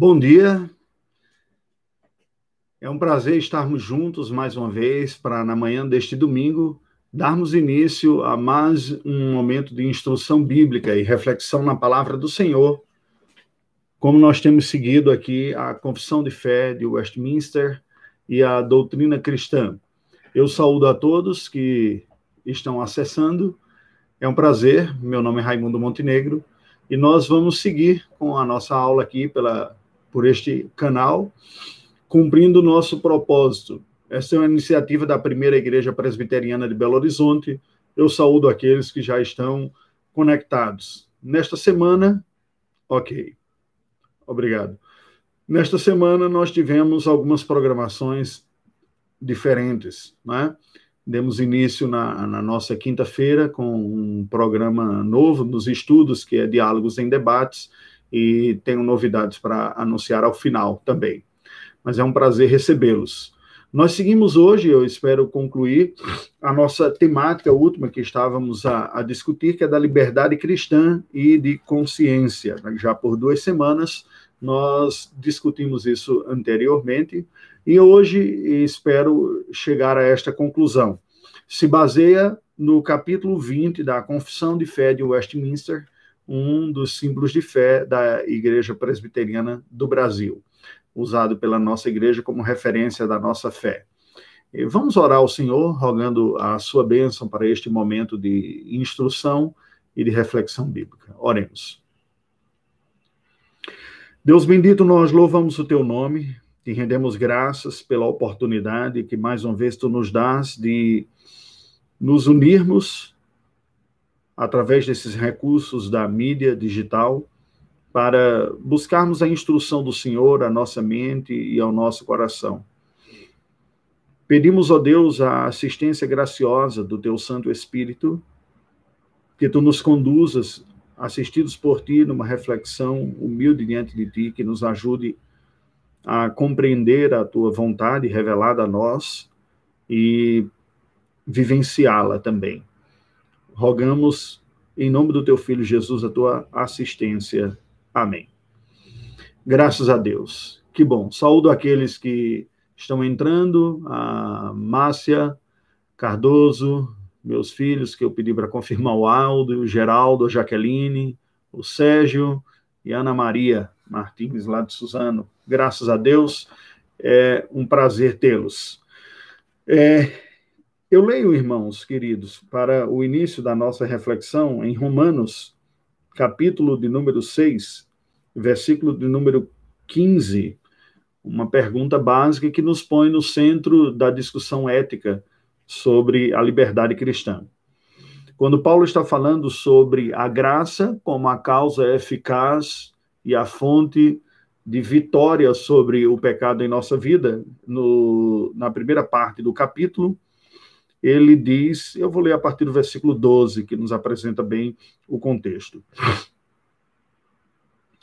Bom dia. É um prazer estarmos juntos mais uma vez para, na manhã deste domingo, darmos início a mais um momento de instrução bíblica e reflexão na palavra do Senhor, como nós temos seguido aqui a Confissão de Fé de Westminster e a doutrina cristã. Eu saúdo a todos que estão acessando. É um prazer. Meu nome é Raimundo Montenegro e nós vamos seguir com a nossa aula aqui pela, por este canal, cumprindo nosso propósito. Essa é uma iniciativa da primeira Igreja Presbiteriana de Belo Horizonte. Eu saúdo aqueles que já estão conectados. Nesta semana, ok. Obrigado. Nesta semana, nós tivemos algumas programações diferentes, né? Demos início na, na nossa quinta-feira com um programa novo nos estudos, que é Diálogos em Debates, e tenho novidades para anunciar ao final também. Mas é um prazer recebê-los. Nós seguimos hoje, eu espero concluir, a nossa temática última que estávamos a, a, discutir, que é da liberdade cristã e de consciência. Já por duas semanas nós discutimos isso anteriormente e hoje espero chegar a esta conclusão. Se baseia no capítulo 20 da Confissão de Fé de Westminster, um dos símbolos de fé da Igreja Presbiteriana do Brasil, usado pela nossa igreja como referência da nossa fé. E vamos orar ao Senhor, rogando a sua bênção para este momento de instrução e de reflexão bíblica. Oremos. Deus bendito, nós louvamos o teu nome, te rendemos graças pela oportunidade que mais uma vez tu nos dás de nos unirmos através desses recursos da mídia digital para buscarmos a instrução do Senhor à nossa mente e ao nosso coração. Pedimos, ó Deus, a assistência graciosa do teu Santo Espírito, que tu nos conduzas assistidos por ti numa reflexão humilde diante de ti, que nos ajude a compreender a tua vontade revelada a nós e vivenciá-la também. Rogamos, em nome do teu filho Jesus, a tua assistência. Amém. Graças a Deus. Que bom. Saúdo aqueles que estão entrando, a Márcia Cardoso, meus filhos que eu pedi para confirmar o Aldo, o Geraldo, a Jaqueline, o Sérgio e Ana Maria Martins, lá de Suzano. Graças a Deus, é um prazer tê-los. É, eu leio, irmãos queridos, para o início da nossa reflexão em Romanos, capítulo de número 6, versículo de número 15, uma pergunta básica que nos põe no centro da discussão ética sobre a liberdade cristã. Quando Paulo está falando sobre a graça como a causa eficaz e a fonte de vitória sobre o pecado em nossa vida, no, na primeira parte do capítulo, ele diz, eu vou ler a partir do versículo 12, que nos apresenta bem o contexto.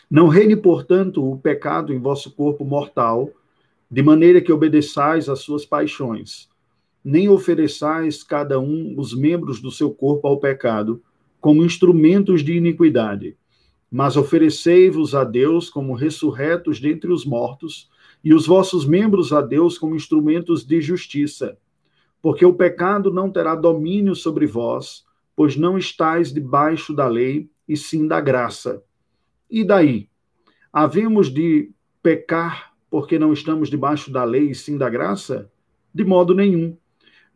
Não reine, portanto, o pecado em vosso corpo mortal, de maneira que obedeçais às suas paixões nem ofereçais cada um os membros do seu corpo ao pecado, como instrumentos de iniquidade, mas oferecei-vos a Deus como ressurretos dentre os mortos, e os vossos membros a Deus como instrumentos de justiça. Porque o pecado não terá domínio sobre vós, pois não estáis debaixo da lei, e sim da graça. E daí? Havemos de pecar porque não estamos debaixo da lei e sim da graça? De modo nenhum.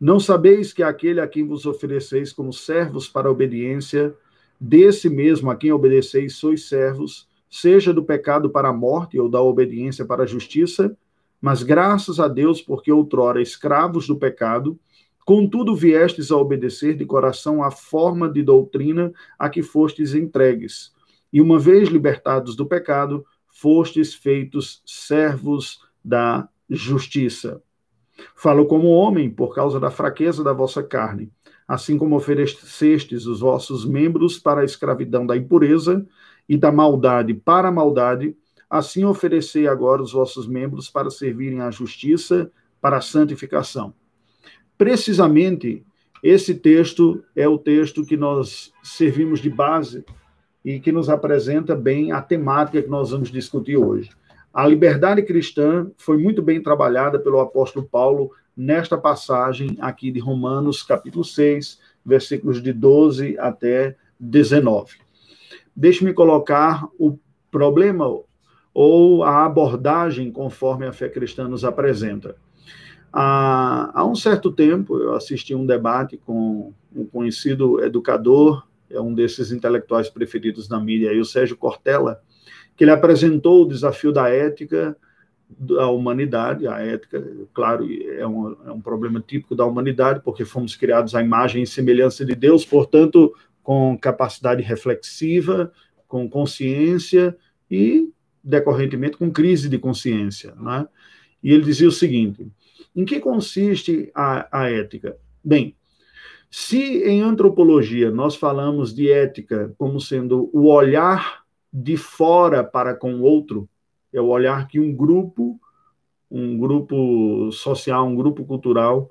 Não sabeis que aquele a quem vos ofereceis como servos para a obediência, desse mesmo a quem obedeceis sois servos, seja do pecado para a morte ou da obediência para a justiça, mas graças a Deus, porque outrora escravos do pecado, contudo viestes a obedecer de coração à forma de doutrina a que fostes entregues. E uma vez libertados do pecado, fostes feitos servos da justiça. Falo como homem, por causa da fraqueza da vossa carne, assim como oferecestes os vossos membros para a escravidão da impureza e da maldade para a maldade, assim oferecei agora os vossos membros para servirem à justiça, para a santificação. Precisamente esse texto é o texto que nós servimos de base e que nos apresenta bem a temática que nós vamos discutir hoje. A liberdade cristã foi muito bem trabalhada pelo apóstolo Paulo nesta passagem aqui de Romanos, capítulo 6, versículos de 12 até 19. Deixe-me colocar o problema ou a abordagem conforme a fé cristã nos apresenta. Há, um certo tempo, eu assisti um debate com um conhecido educador, é um desses intelectuais preferidos na mídia, o Sérgio Cortella, que ele apresentou o desafio da ética da humanidade, a ética, claro, é um, é um problema típico da humanidade, porque fomos criados à imagem e semelhança de Deus, portanto, com capacidade reflexiva, com consciência e, decorrentemente, com crise de consciência. Né? E ele dizia o seguinte: em que consiste a, a ética? Bem, se em antropologia nós falamos de ética como sendo o olhar de fora para com o outro, é o olhar que um grupo, um grupo social, um grupo cultural,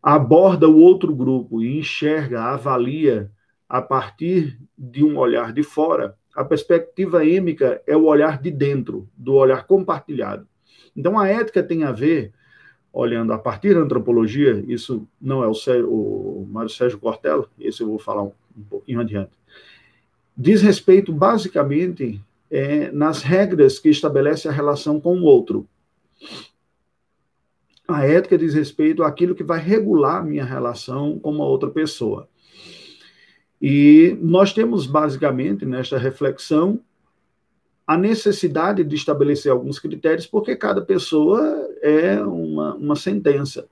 aborda o outro grupo e enxerga, avalia a partir de um olhar de fora. A perspectiva êmica é o olhar de dentro, do olhar compartilhado. Então a ética tem a ver olhando a partir da antropologia, isso não é o, Sérgio, o Mário Sérgio Cortella, esse eu vou falar um, um pouquinho adiante, diz respeito basicamente é, nas regras que estabelece a relação com o outro. A ética diz respeito àquilo que vai regular minha relação com uma outra pessoa. E nós temos basicamente nesta reflexão a necessidade de estabelecer alguns critérios, porque cada pessoa é uma, uma sentença.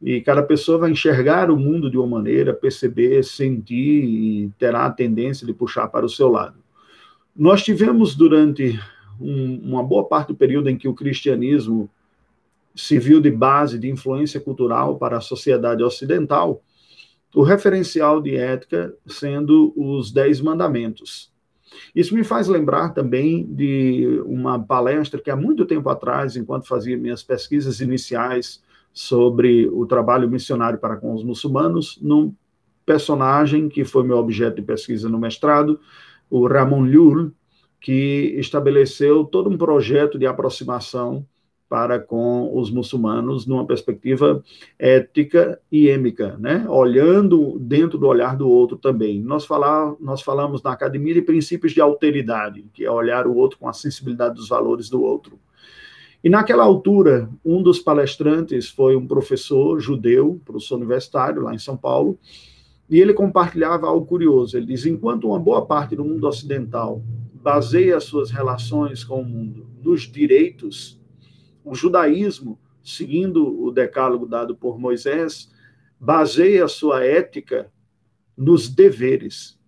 E cada pessoa vai enxergar o mundo de uma maneira, perceber, sentir e terá a tendência de puxar para o seu lado. Nós tivemos durante um, uma boa parte do período em que o cristianismo se viu de base de influência cultural para a sociedade ocidental, o referencial de ética sendo os Dez Mandamentos. Isso me faz lembrar também de uma palestra que há muito tempo atrás, enquanto fazia minhas pesquisas iniciais sobre o trabalho missionário para com os muçulmanos, num personagem que foi meu objeto de pesquisa no mestrado, o Ramon Llull, que estabeleceu todo um projeto de aproximação para com os muçulmanos numa perspectiva ética e êmica, né? olhando dentro do olhar do outro também. Nós, falar, nós falamos na academia de princípios de alteridade, que é olhar o outro com a sensibilidade dos valores do outro. E naquela altura, um dos palestrantes foi um professor judeu, professor universitário lá em São Paulo, e ele compartilhava algo curioso. Ele diz: enquanto uma boa parte do mundo ocidental baseia suas relações com o mundo nos direitos o judaísmo, seguindo o decálogo dado por Moisés, baseia sua ética nos deveres.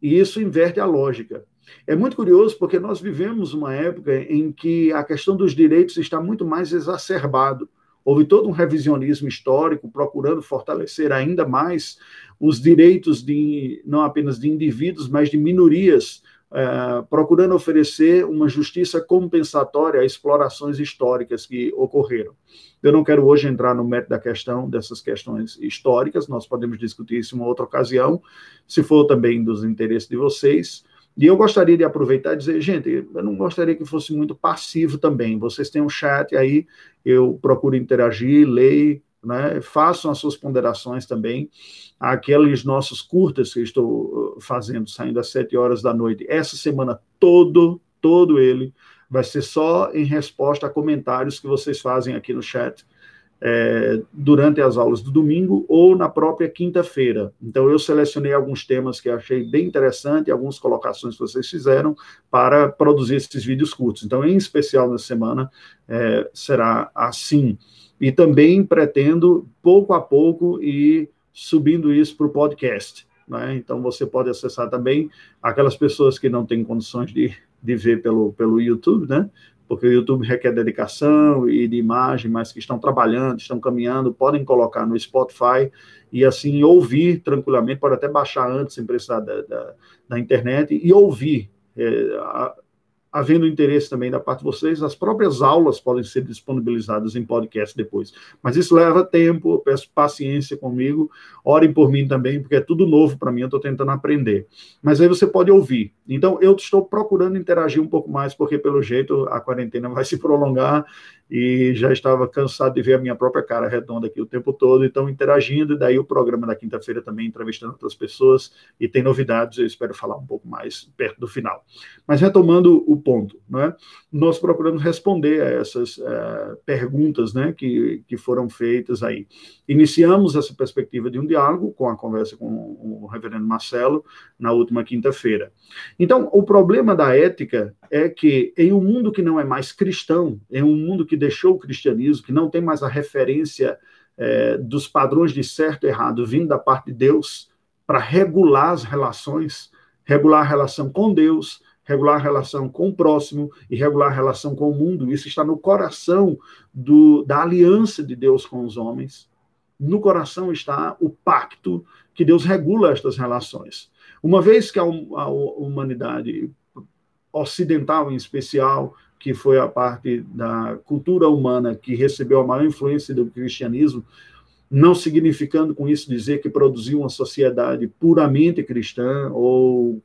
E isso inverte a lógica. É muito curioso porque nós vivemos uma época em que a questão dos direitos está muito mais exacerbado. Houve todo um revisionismo histórico procurando fortalecer ainda mais os direitos de não apenas de indivíduos, mas de minorias é, procurando oferecer uma justiça compensatória a explorações históricas que ocorreram. Eu não quero hoje entrar no mérito da questão, dessas questões históricas, nós podemos discutir isso em uma outra ocasião, se for também dos interesses de vocês. E eu gostaria de aproveitar e dizer, gente, eu não gostaria que fosse muito passivo também. Vocês têm um chat aí, eu procuro interagir, leio, né? façam as suas ponderações também. Aqueles nossos curtas que estou uh, fazendo, saindo às sete horas da noite, essa semana todo, todo ele, vai ser só em resposta a comentários que vocês fazem aqui no chat. É, durante as aulas do domingo ou na própria quinta-feira. Então, eu selecionei alguns temas que achei bem interessante, algumas colocações que vocês fizeram para produzir esses vídeos curtos. Então, em especial na semana, é, será assim. E também pretendo, pouco a pouco, ir subindo isso para o podcast. Né? Então, você pode acessar também aquelas pessoas que não têm condições de, de ver pelo, pelo YouTube, né? porque o YouTube requer dedicação e de imagem, mas que estão trabalhando, estão caminhando, podem colocar no Spotify e assim ouvir tranquilamente, pode até baixar antes, sem precisar da, da, da internet, e ouvir. É, havendo interesse também da parte de vocês, as próprias aulas podem ser disponibilizadas em podcast depois. Mas isso leva tempo, eu peço paciência comigo, orem por mim também, porque é tudo novo para mim, eu estou tentando aprender. Mas aí você pode ouvir. Então, eu estou procurando interagir um pouco mais, porque pelo jeito a quarentena vai se prolongar e já estava cansado de ver a minha própria cara redonda aqui o tempo todo, então interagindo, e daí o programa da quinta-feira também entrevistando outras pessoas, e tem novidades, eu espero falar um pouco mais perto do final. Mas retomando o ponto, né, nós procuramos responder a essas uh, perguntas né, que, que foram feitas aí. Iniciamos essa perspectiva de um diálogo com a conversa com o reverendo Marcelo na última quinta-feira. Então, o problema da ética é que em um mundo que não é mais cristão, em um mundo que deixou o cristianismo, que não tem mais a referência é, dos padrões de certo e errado vindo da parte de Deus para regular as relações, regular a relação com Deus, regular a relação com o próximo e regular a relação com o mundo. Isso está no coração do, da aliança de Deus com os homens. No coração está o pacto que Deus regula estas relações. Uma vez que a, a humanidade ocidental em especial, que foi a parte da cultura humana que recebeu a maior influência do cristianismo, não significando com isso dizer que produziu uma sociedade puramente cristã ou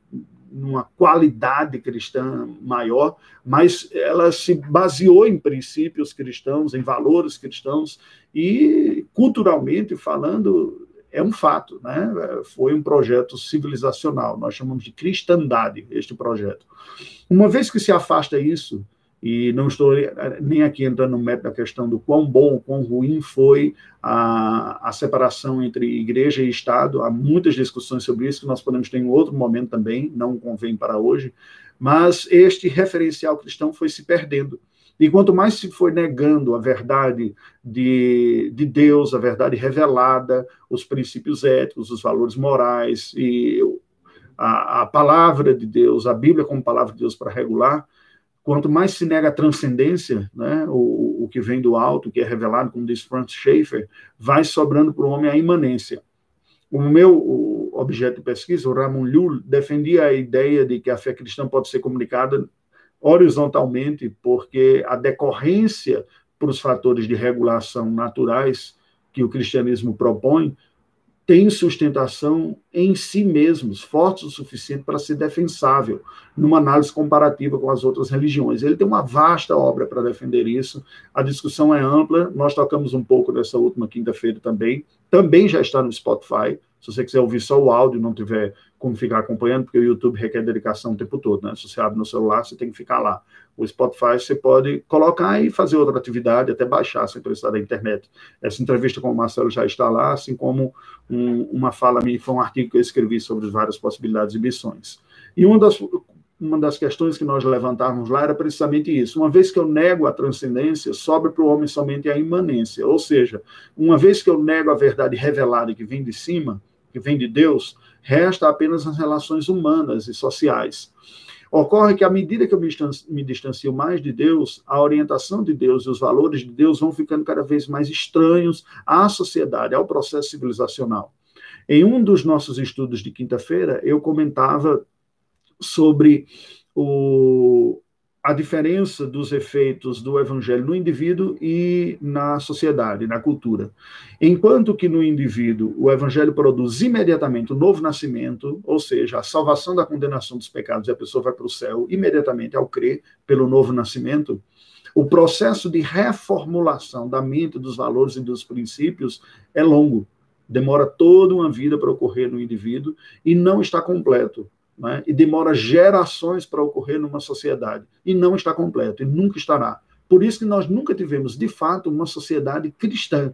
uma qualidade cristã maior, mas ela se baseou em princípios cristãos, em valores cristãos e culturalmente falando é um fato, né? Foi um projeto civilizacional, nós chamamos de cristandade este projeto. Uma vez que se afasta isso, e não estou nem aqui entrando no mérito da questão do quão bom, quão ruim foi a, a separação entre igreja e Estado, há muitas discussões sobre isso que nós podemos ter em outro momento também, não convém para hoje, mas este referencial cristão foi se perdendo. E quanto mais se foi negando a verdade de, de Deus, a verdade revelada, os princípios éticos, os valores morais e a, a palavra de Deus, a Bíblia como palavra de Deus para regular, quanto mais se nega a transcendência, né, o, o que vem do alto, que é revelado, como diz Francis Schaeffer, vai sobrando para o homem a imanência. O meu objeto de pesquisa, o Ramon Llull, defendia a ideia de que a fé cristã pode ser comunicada horizontalmente, porque a decorrência para os fatores de regulação naturais que o cristianismo propõe tem sustentação em si mesmos, fortes o suficiente para ser defensável, numa análise comparativa com as outras religiões. Ele tem uma vasta obra para defender isso, a discussão é ampla, nós tocamos um pouco nessa última quinta-feira também, também já está no Spotify, se você quiser ouvir só o áudio, não tiver como ficar acompanhando, porque o YouTube requer dedicação o tempo todo, né? Se você abre no celular, você tem que ficar lá. O Spotify você pode colocar e fazer outra atividade, até baixar sem precisar da internet. Essa entrevista com o Marcelo já está lá, assim como um, uma fala minha, foi um artigo que eu escrevi sobre várias possibilidades e missões. E uma das, uma das questões que nós levantávamos lá era precisamente isso. Uma vez que eu nego a transcendência, sobra para o homem somente a imanência. Ou seja, uma vez que eu nego a verdade revelada que vem de cima, que vem de Deus, resta apenas as relações humanas e sociais. Ocorre que, à medida que eu me distancio mais de Deus, a orientação de Deus e os valores de Deus vão ficando cada vez mais estranhos à sociedade, ao processo civilizacional. Em um dos nossos estudos de quinta-feira, eu comentava sobre o, a diferença dos efeitos do evangelho no indivíduo e na sociedade, na cultura. Enquanto que no indivíduo o evangelho produz imediatamente o novo nascimento, ou seja, a salvação da condenação dos pecados e a pessoa vai para o céu imediatamente ao crer pelo novo nascimento, o processo de reformulação da mente, dos valores e dos princípios é longo. Demora toda uma vida para ocorrer no indivíduo e não está completo né? e demora gerações para ocorrer numa sociedade, e não está completo, e nunca estará. Por isso que nós nunca tivemos, de fato, uma sociedade cristã.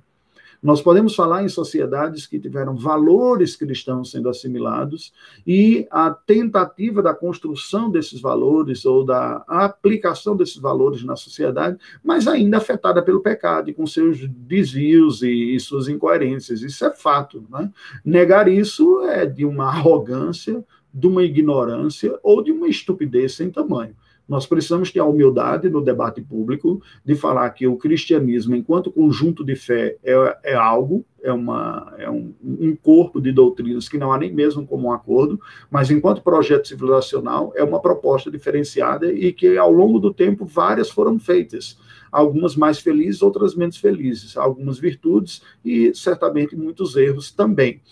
Nós podemos falar em sociedades que tiveram valores cristãos sendo assimilados e a tentativa da construção desses valores ou da aplicação desses valores na sociedade, mas ainda afetada pelo pecado e com seus desvios e, e suas incoerências. Isso é fato. Né? Negar isso é de uma arrogância de uma ignorância ou de uma estupidez sem tamanho. Nós precisamos ter a humildade no debate público de falar que o cristianismo, enquanto conjunto de fé, é, é algo, é, uma, é um, um, corpo de doutrinas que não há nem mesmo como um acordo, mas enquanto projeto civilizacional, é uma proposta diferenciada e que, ao longo do tempo, várias foram feitas. Algumas mais felizes, outras menos felizes, algumas virtudes e, certamente, muitos erros também.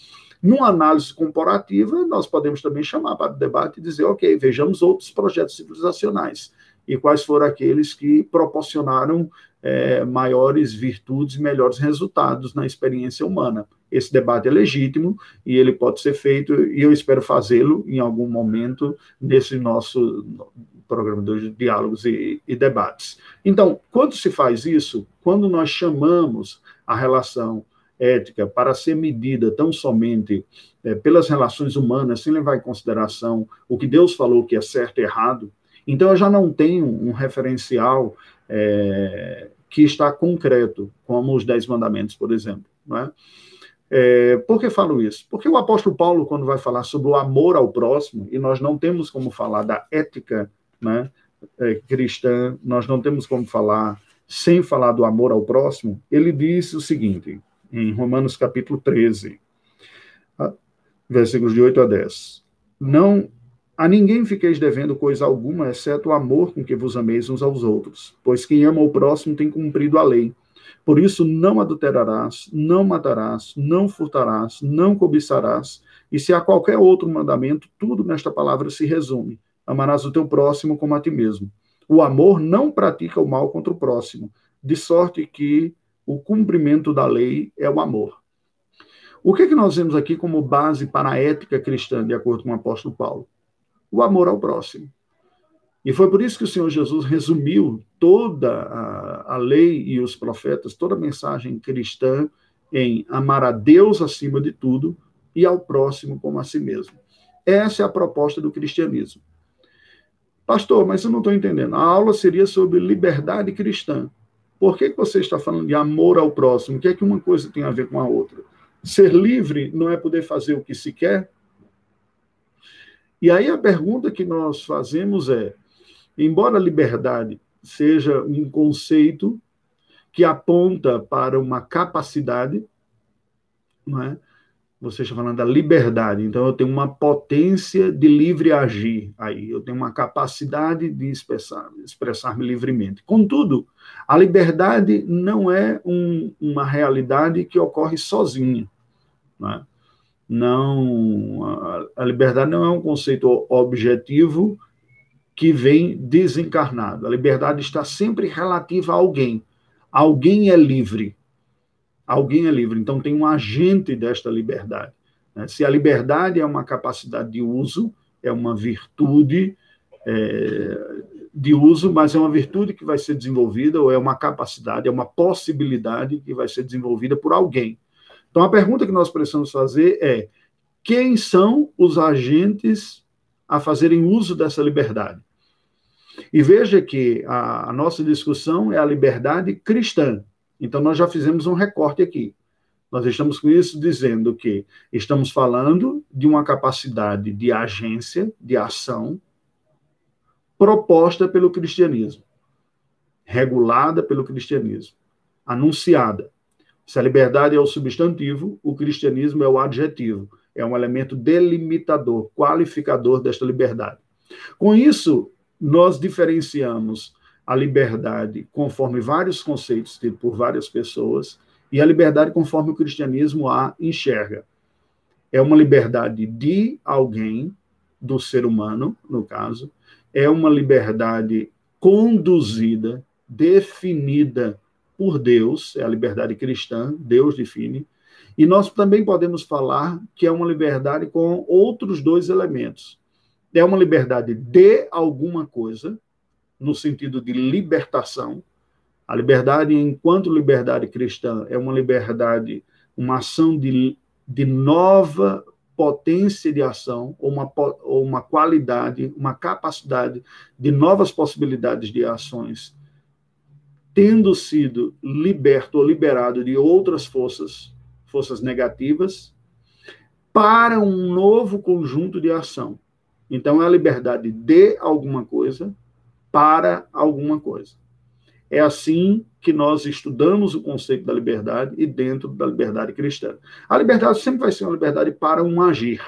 Numa análise comparativa, nós podemos também chamar para o debate e dizer, ok, vejamos outros projetos civilizacionais e quais foram aqueles que proporcionaram é, maiores virtudes e melhores resultados na experiência humana. Esse debate é legítimo e ele pode ser feito, e eu espero fazê-lo em algum momento nesse nosso programa de diálogos e, e debates. Então, quando se faz isso, quando nós chamamos a relação ética para ser medida tão somente é, pelas relações humanas, sem levar em consideração o que Deus falou que é certo e errado, então eu já não tenho um referencial é, que está concreto, como os Dez Mandamentos, por exemplo. Não é? É, por que falo isso? Porque o apóstolo Paulo, quando vai falar sobre o amor ao próximo, e nós não temos como falar da ética né, é, cristã, nós não temos como falar sem falar do amor ao próximo, ele diz o seguinte: em Romanos capítulo 13, versículos de 8 a 10. Não a ninguém fiqueis devendo coisa alguma, exceto o amor com que vos ameis uns aos outros, pois quem ama o próximo tem cumprido a lei. Por isso, não adulterarás, não matarás, não furtarás, não cobiçarás, e se há qualquer outro mandamento, tudo nesta palavra se resume: amarás o teu próximo como a ti mesmo. O amor não pratica o mal contra o próximo, de sorte que o cumprimento da lei é o amor. O que, é que nós vemos aqui como base para a ética cristã, de acordo com o apóstolo Paulo? O amor ao próximo. E foi por isso que o Senhor Jesus resumiu toda a, a lei e os profetas, toda a mensagem cristã em amar a Deus acima de tudo e ao próximo como a si mesmo. Essa é a proposta do cristianismo. Pastor, mas eu não estou entendendo. A aula seria sobre liberdade cristã. Por que, que você está falando de amor ao próximo? O que é que uma coisa tem a ver com a outra? Ser livre não é poder fazer o que se quer? E aí a pergunta que nós fazemos é: embora a liberdade seja um conceito que aponta para uma capacidade, não é? Você está falando da liberdade, então eu tenho uma potência de livre agir aí, eu tenho uma capacidade de expressar, expressar-me livremente. Contudo, a liberdade não é um, uma realidade que ocorre sozinha. Não, é? não a, a liberdade não é um conceito objetivo que vem desencarnado. A liberdade está sempre relativa a alguém. Alguém é livre alguém é livre. Então, tem um agente desta liberdade. Né? Se a liberdade é uma capacidade de uso, é uma virtude é, de uso, mas é uma virtude que vai ser desenvolvida, ou é uma capacidade, é uma possibilidade que vai ser desenvolvida por alguém. Então, a pergunta que nós precisamos fazer é: quem são os agentes a fazerem uso dessa liberdade? E veja que a, a nossa discussão é a liberdade cristã, então, nós já fizemos um recorte aqui. Nós estamos com isso dizendo que estamos falando de uma capacidade de agência, de ação, proposta pelo cristianismo, regulada pelo cristianismo, anunciada. Se a liberdade é o substantivo, o cristianismo é o adjetivo, é um elemento delimitador, qualificador desta liberdade. Com isso, nós diferenciamos a liberdade conforme vários conceitos tidos por várias pessoas e a liberdade conforme o cristianismo a enxerga. É uma liberdade de alguém, do ser humano, no caso, é uma liberdade conduzida, definida por Deus, é a liberdade cristã, Deus define, e nós também podemos falar que é uma liberdade com outros dois elementos. É uma liberdade de alguma coisa, no sentido de libertação. A liberdade, enquanto liberdade cristã, é uma liberdade, uma ação de, de nova potência de ação, ou uma, ou uma qualidade, uma capacidade de novas possibilidades de ações, tendo sido liberto ou liberado de outras forças, forças negativas, para um novo conjunto de ação. Então, é a liberdade de alguma coisa para alguma coisa. É assim que nós estudamos o conceito da liberdade e dentro da liberdade cristã. A liberdade sempre vai ser uma liberdade para um agir.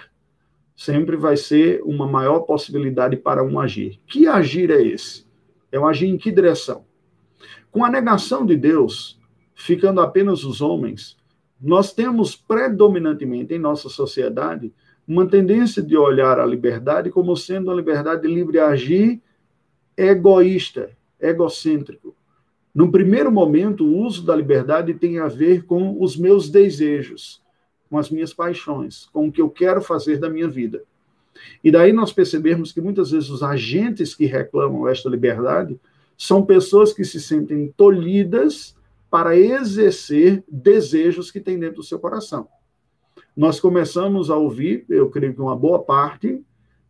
Sempre vai ser uma maior possibilidade para um agir. Que agir é esse? É um agir em que direção? Com a negação de Deus, ficando apenas os homens, nós temos predominantemente em nossa sociedade uma tendência de olhar a liberdade como sendo uma liberdade livre a agir egoísta, egocêntrico. No primeiro momento, o uso da liberdade tem a ver com os meus desejos, com as minhas paixões, com o que eu quero fazer da minha vida. E daí nós percebemos que muitas vezes os agentes que reclamam esta liberdade são pessoas que se sentem tolhidas para exercer desejos que tem dentro do seu coração. Nós começamos a ouvir, eu creio que uma boa parte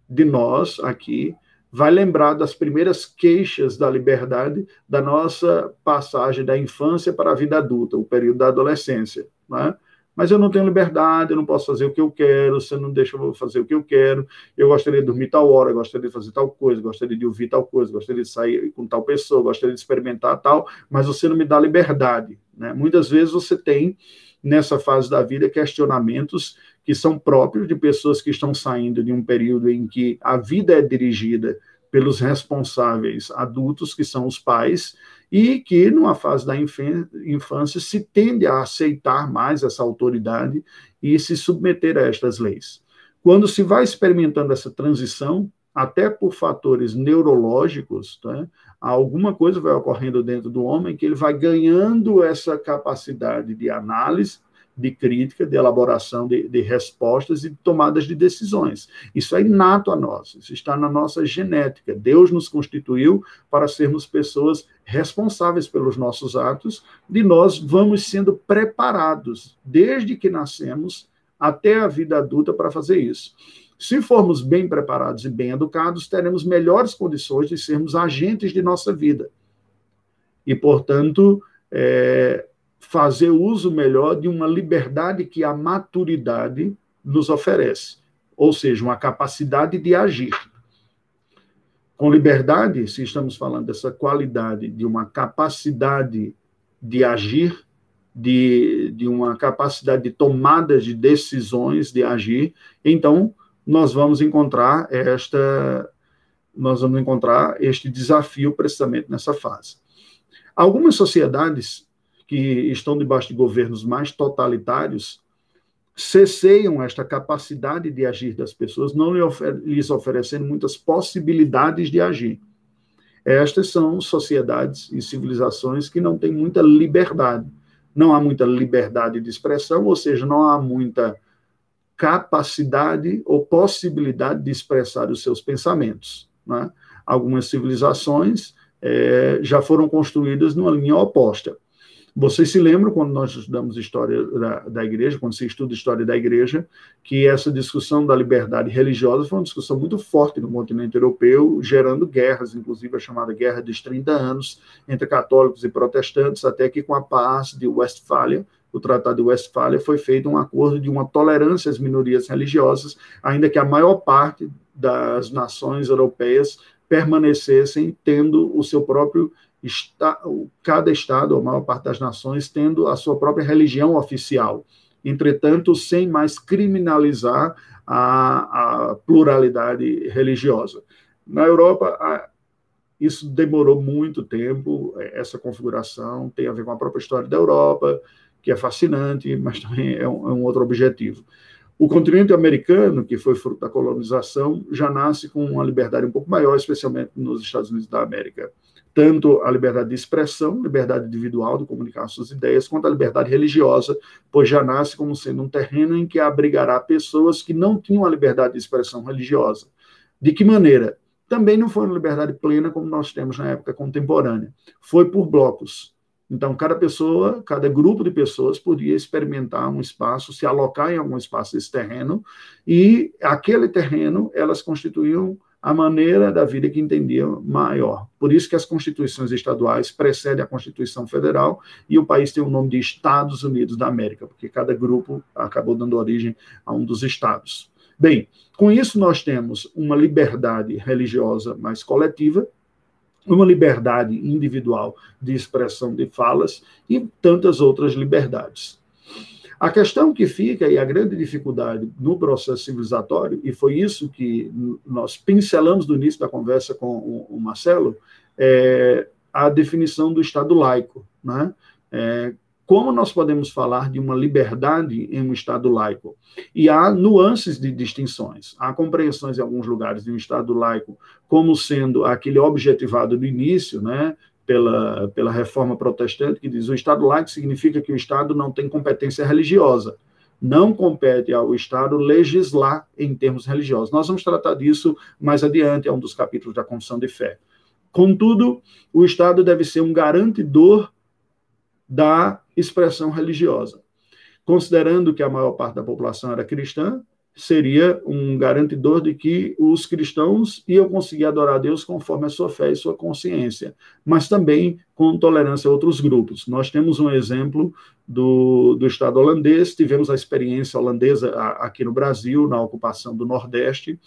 de nós aqui vai lembrar das primeiras queixas da liberdade da nossa passagem da infância para a vida adulta, o período da adolescência. Né? Mas eu não tenho liberdade, eu não posso fazer o que eu quero, você não deixa eu fazer o que eu quero, eu gostaria de dormir tal hora, gostaria de fazer tal coisa, gostaria de ouvir tal coisa, gostaria de sair com tal pessoa, gostaria de experimentar tal, mas você não me dá liberdade. Né? Muitas vezes você tem, nessa fase da vida, questionamentos que são próprios de pessoas que estão saindo de um período em que a vida é dirigida pelos responsáveis adultos, que são os pais, e que, numa fase da infância, se tende a aceitar mais essa autoridade e se submeter a estas leis. Quando se vai experimentando essa transição, até por fatores neurológicos, tá, alguma coisa vai ocorrendo dentro do homem que ele vai ganhando essa capacidade de análise de crítica, de elaboração de, de, respostas e tomadas de decisões. Isso é inato a nós, isso está na nossa genética. Deus nos constituiu para sermos pessoas responsáveis pelos nossos atos, e nós vamos sendo preparados desde que nascemos até a vida adulta para fazer isso. Se formos bem preparados e bem educados, teremos melhores condições de sermos agentes de nossa vida. E, portanto, é, fazer uso melhor de uma liberdade que a maturidade nos oferece, ou seja, uma capacidade de agir. Com liberdade, se estamos falando dessa qualidade de uma capacidade de agir, de, de uma capacidade de tomada de decisões, de agir, então nós vamos encontrar esta nós vamos encontrar este desafio precisamente nessa fase. Algumas sociedades que estão debaixo de governos mais totalitários cesseiam esta capacidade de agir das pessoas, não lhes oferecendo muitas possibilidades de agir. Estas são sociedades e civilizações que não têm muita liberdade. Não há muita liberdade de expressão, ou seja, não há muita capacidade ou possibilidade de expressar os seus pensamentos. Né? Algumas civilizações é, já foram construídas numa linha oposta. Vocês se lembram, quando nós estudamos história da, da igreja, quando se estuda história da igreja, que essa discussão da liberdade religiosa foi uma discussão muito forte no continente europeu, gerando guerras, inclusive a chamada Guerra dos 30 Anos, entre católicos e protestantes, até que com a paz de Westfália, o Tratado de Westfália, foi feito um acordo de uma tolerância às minorias religiosas, ainda que a maior parte das nações europeias permanecessem tendo o seu próprio está, cada estado, ou a maior parte das nações, tendo a sua própria religião oficial. Entretanto, sem mais criminalizar a, a pluralidade religiosa. Na Europa, a, isso demorou muito tempo, essa configuração tem a ver com a própria história da Europa, que é fascinante, mas também é um, é um outro objetivo. O continente americano, que foi fruto da colonização, já nasce com uma liberdade um pouco maior, especialmente nos Estados Unidos da América tanto a liberdade de expressão, liberdade individual de comunicar suas ideias, quanto a liberdade religiosa, pois já nasce como sendo um terreno em que abrigará pessoas que não tinham a liberdade de expressão religiosa. De que maneira? Também não foi uma liberdade plena como nós temos na época contemporânea. Foi por blocos. Então, cada pessoa, cada grupo de pessoas podia experimentar um espaço, se alocar em algum espaço desse terreno, e aquele terreno elas constituíam a maneira da vida que entendiam maior. Por isso que as constituições estaduais precedem a Constituição Federal e o país tem o nome de Estados Unidos da América, porque cada grupo acabou dando origem a um dos estados. Bem, com isso nós temos uma liberdade religiosa mais coletiva, uma liberdade individual de expressão de falas e tantas outras liberdades. A questão que fica e a grande dificuldade no processo civilizatório, e foi isso que nós pincelamos no início da conversa com o Marcelo, é a definição do Estado laico. Né? É, como nós podemos falar de uma liberdade em um Estado laico? E há nuances de distinções. Há compreensões em alguns lugares de um Estado laico como sendo aquele objetivado no início, né, pela, pela reforma protestante, que diz o Estado laico significa que o Estado não tem competência religiosa. Não compete ao Estado legislar em termos religiosos. Nós vamos tratar disso mais adiante, é um dos capítulos da Confissão de Fé. Contudo, o Estado deve ser um garantidor da expressão religiosa. Considerando que a maior parte da população era cristã, seria um garantidor de que os cristãos iam conseguir adorar a Deus conforme a sua fé e sua consciência, mas também com tolerância a outros grupos. Nós temos um exemplo do, do Estado holandês, tivemos a experiência holandesa aqui no Brasil, na ocupação do Nordeste,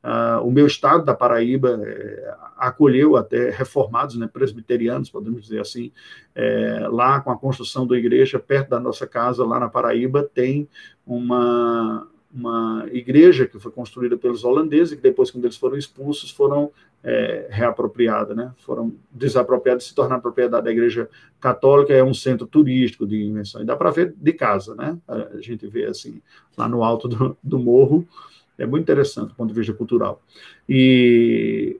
Uh, o meu estado da Paraíba é, acolheu até reformados, né, presbiterianos, podemos dizer assim, é, lá com a construção da igreja, perto da nossa casa, lá na Paraíba, tem uma, uma igreja que foi construída pelos holandeses, que depois, quando eles foram expulsos, foram é, reapropriadas, né, foram desapropriadas e se tornaram propriedade da igreja católica, é um centro turístico de invenção, e dá para ver de casa, né, a gente vê assim, lá no alto do, do morro, é muito interessante do ponto de vista cultural. E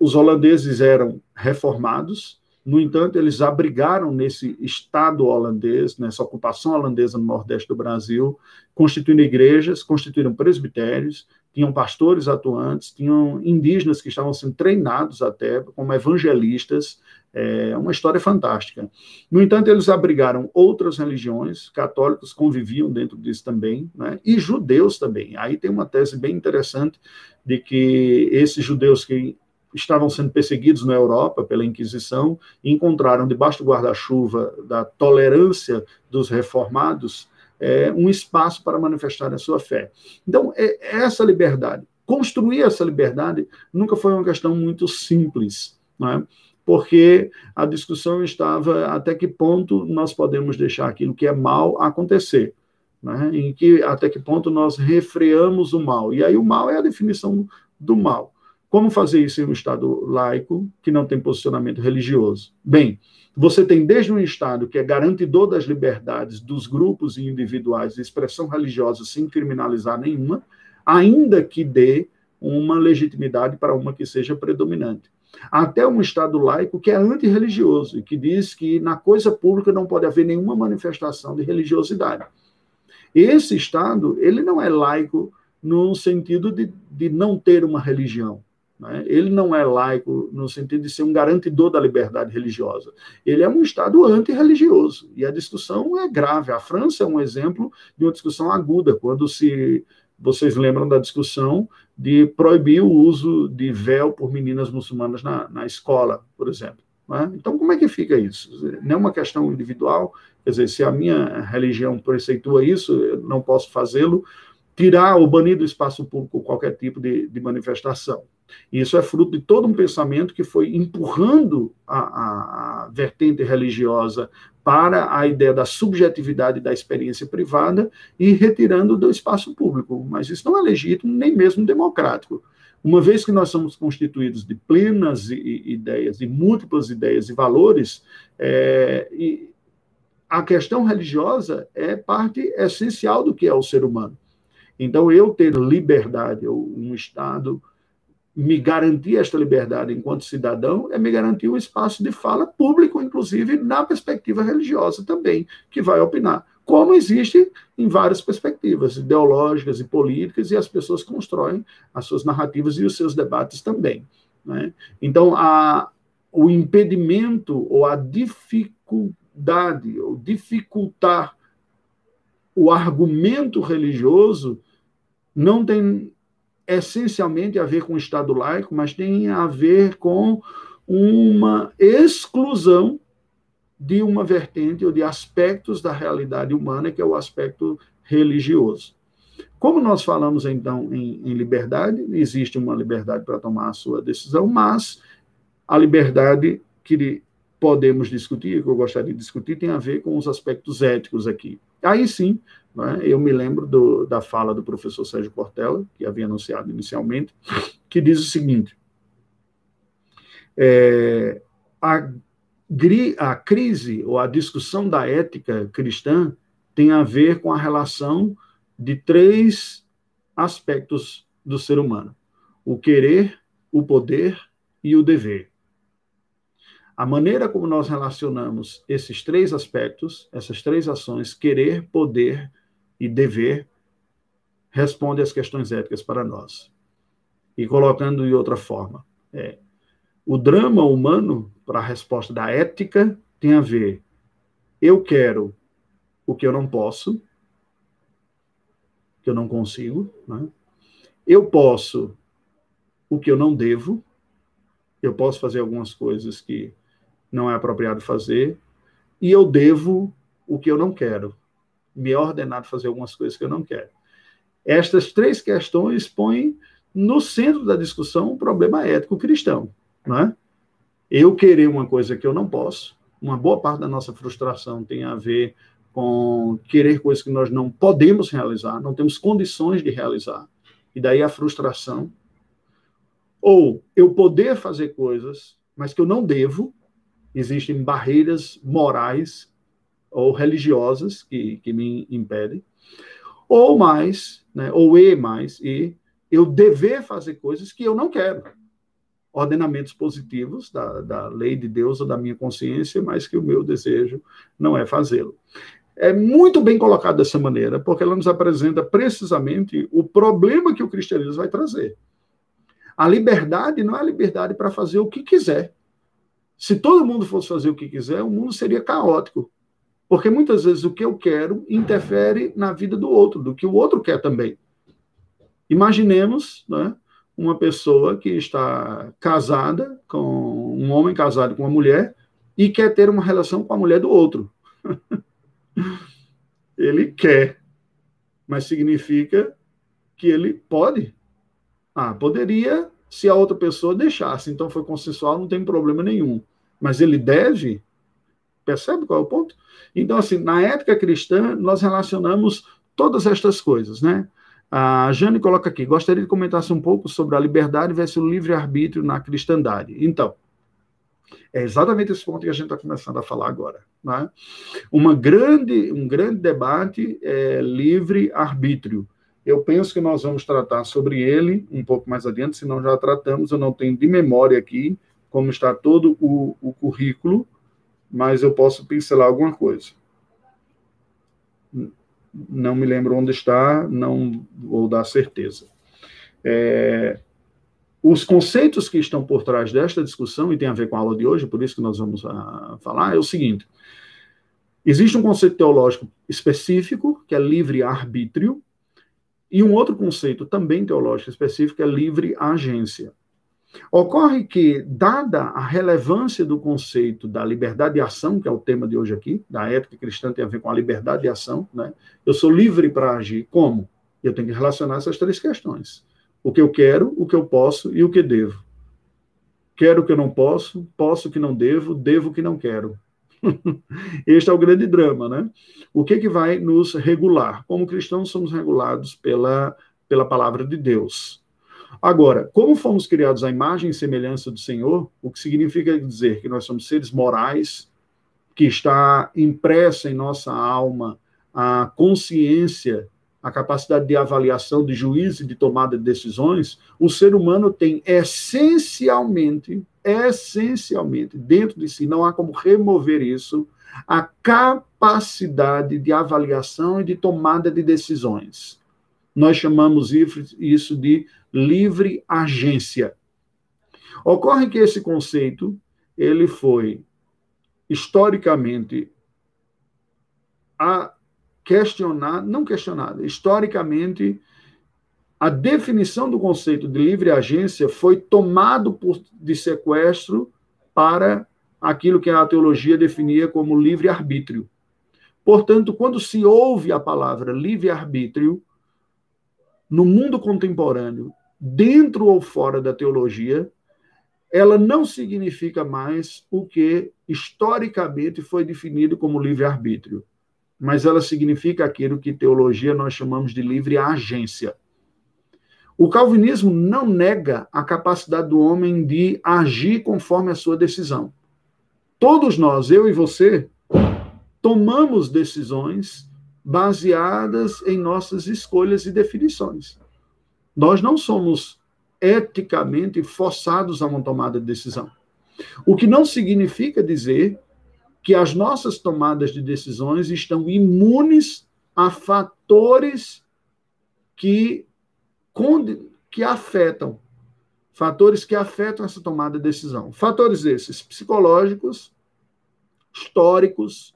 os holandeses eram reformados, no entanto, eles abrigaram nesse Estado holandês, nessa ocupação holandesa no Nordeste do Brasil, constituindo igrejas, constituíram presbitérios, tinham pastores atuantes, tinham indígenas que estavam sendo treinados até como evangelistas, é uma história fantástica. No entanto, eles abrigaram outras religiões, católicos conviviam dentro disso também, né? e judeus também. Aí tem uma tese bem interessante de que esses judeus que estavam sendo perseguidos na Europa pela Inquisição encontraram debaixo do guarda-chuva da tolerância dos reformados é, um espaço para manifestar a sua fé. Então, é, essa liberdade, construir essa liberdade nunca foi uma questão muito simples. Não é? porque a discussão estava até que ponto nós podemos deixar aquilo que é mal acontecer, né? em que até que ponto nós refreamos o mal. E aí o mal é a definição do mal. Como fazer isso em um Estado laico que não tem posicionamento religioso? Bem, você tem desde um Estado que é garantidor das liberdades dos grupos e individuais de expressão religiosa sem criminalizar nenhuma, ainda que dê uma legitimidade para uma que seja predominante até um Estado laico que é antirreligioso e que diz que na coisa pública não pode haver nenhuma manifestação de religiosidade. Esse Estado, ele não é laico no sentido de, de não ter uma religião. Né? Ele não é laico no sentido de ser um garantidor da liberdade religiosa. Ele é um Estado antirreligioso. E a discussão é grave. A França é um exemplo de uma discussão aguda, quando se vocês lembram da discussão de proibir o uso de véu por meninas muçulmanas na, na escola, por exemplo. Né? Então, como é que fica isso? Não é uma questão individual, quer dizer, se a minha religião preceitua isso, eu não posso fazê-lo, tirar ou banir do espaço público qualquer tipo de, de manifestação. Isso é fruto de todo um pensamento que foi empurrando a, a, a vertente religiosa para a ideia da subjetividade da experiência privada e retirando do espaço público. Mas isso não é legítimo, nem mesmo democrático. Uma vez que nós somos constituídos de plenas ideias, de múltiplas ideias e valores, é, e a questão religiosa é parte essencial do que é o ser humano. Então, eu ter liberdade, ou um Estado me garantir esta liberdade enquanto cidadão é me garantir um espaço de fala público, inclusive na perspectiva religiosa também, que vai opinar. Como existe em várias perspectivas ideológicas e políticas, e as pessoas constroem as suas narrativas e os seus debates também. Né? Então, a, o impedimento ou a dificuldade, ou dificultar o argumento religioso não tem essencialmente a ver com o Estado laico, mas tem a ver com uma exclusão de uma vertente ou de aspectos da realidade humana, que é o aspecto religioso. Como nós falamos, então, em, em liberdade, existe uma liberdade para tomar a sua decisão, mas a liberdade que podemos discutir, que eu gostaria de discutir, tem a ver com os aspectos éticos aqui. Aí sim, né, eu me lembro do, da fala do professor Sérgio Portela, que havia anunciado inicialmente, que diz o seguinte: é, a, a crise ou a discussão da ética cristã tem a ver com a relação de três aspectos do ser humano: o querer, o poder e o dever. A maneira como nós relacionamos esses três aspectos, essas três ações, querer, poder e dever, responde às questões éticas para nós. E colocando de outra forma, é, o drama humano, para a resposta da ética, tem a ver: eu quero o que eu não posso, que eu não consigo, né? eu posso o que eu não devo, eu posso fazer algumas coisas que não é apropriado fazer, e eu devo o que eu não quero. Me é ordenado fazer algumas coisas que eu não quero. Estas três questões põem no centro da discussão o problema ético cristão. Não é? Eu querer uma coisa que eu não posso, uma boa parte da nossa frustração tem a ver com querer coisas que nós não podemos realizar, não temos condições de realizar. E daí a frustração. Ou eu poder fazer coisas, mas que eu não devo, existem barreiras morais ou religiosas que, que me impedem, ou mais, né, ou e mais, e eu dever fazer coisas que eu não quero. Ordenamentos positivos da, da lei de Deus ou da minha consciência, mas que o meu desejo não é fazê-lo. É muito bem colocado dessa maneira, porque ela nos apresenta precisamente o problema que o cristianismo vai trazer. A liberdade não é a liberdade para fazer o que quiser. Se todo mundo fosse fazer o que quiser, o mundo seria caótico. Porque muitas vezes o que eu quero interfere na vida do outro, do que o outro quer também. Imaginemos né, uma pessoa que está casada com um homem casado com uma mulher e quer ter uma relação com a mulher do outro. ele quer, mas significa que ele pode. Ah, poderia se a outra pessoa deixasse. Então foi consensual, não tem problema nenhum. Mas ele deve. Percebe qual é o ponto? Então, assim, na ética cristã, nós relacionamos todas estas coisas, né? A Jane coloca aqui: gostaria de comentar um pouco sobre a liberdade versus o livre-arbítrio na cristandade. Então, é exatamente esse ponto que a gente está começando a falar agora. Né? Uma grande, um grande debate é livre-arbítrio. Eu penso que nós vamos tratar sobre ele um pouco mais adiante, se não já tratamos, eu não tenho de memória aqui como está todo o, o currículo, mas eu posso pincelar alguma coisa. Não me lembro onde está, não vou dar certeza. É, os conceitos que estão por trás desta discussão, e tem a ver com a aula de hoje, por isso que nós vamos a, ah, falar, é o seguinte: existe um conceito teológico específico, que é livre-arbítrio, e um outro conceito também teológico específico é livre agência. Ocorre que, dada a relevância do conceito da liberdade de ação, que é o tema de hoje aqui, da ética cristã tem a ver com a liberdade de ação, né? eu sou livre para agir. Como? Eu tenho que relacionar essas três questões: o que eu quero, o que eu posso e o que devo. Quero o que eu não posso, posso o que não devo, devo o que não quero. este é o grande drama, né? O que, que vai nos regular? Como cristãos, somos regulados pela, pela palavra de Deus. Agora, como fomos criados à imagem e semelhança do Senhor, o que significa dizer que nós somos seres morais, que está impressa em nossa alma a consciência, a capacidade de avaliação, de juízo e de tomada de decisões, o ser humano tem essencialmente essencialmente, dentro de si, não há como remover isso, a capacidade de avaliação e de tomada de decisões. Nós chamamos isso de livre agência. Ocorre que esse conceito ele foi historicamente a questionado, não questionado, historicamente a definição do conceito de livre agência foi tomado por, de sequestro para aquilo que a teologia definia como livre arbítrio. Portanto, quando se ouve a palavra livre arbítrio no mundo contemporâneo, dentro ou fora da teologia, ela não significa mais o que historicamente foi definido como livre-arbítrio, mas ela significa aquilo que teologia nós chamamos de livre agência. O calvinismo não nega a capacidade do homem de agir conforme a sua decisão. Todos nós, eu e você, tomamos decisões baseadas em nossas escolhas e definições. Nós não somos eticamente forçados a uma tomada de decisão. O que não significa dizer que as nossas tomadas de decisões estão imunes a fatores que, que afetam, fatores que afetam essa tomada de decisão. Fatores esses psicológicos, históricos,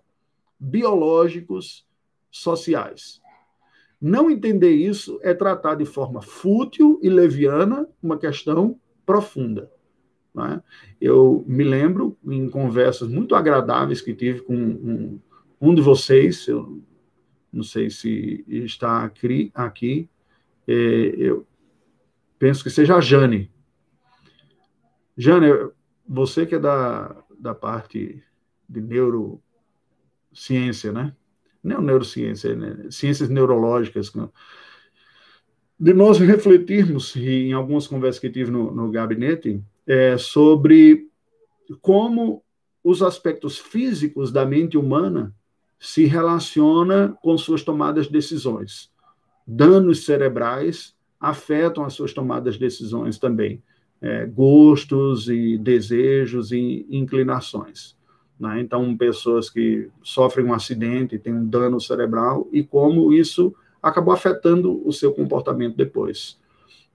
biológicos, sociais. Não entender isso é tratar de forma fútil e leviana uma questão profunda. É? Eu me lembro em conversas muito agradáveis que tive com um, um de vocês, eu não sei se está aqui, aqui é, eu penso que seja a Jane. Jane, você que é da, da parte de neurociência, né? Não neurociência, né? ciências neurológicas, de nós refletirmos, em algumas conversas que tive no, no gabinete, é, sobre como os aspectos físicos da mente humana se relaciona com suas tomadas de decisões. Danos cerebrais afetam as suas tomadas de decisões também, é, gostos e desejos e inclinações. Né? Então, pessoas que sofrem um acidente, têm um dano cerebral, e como isso acabou afetando o seu comportamento depois.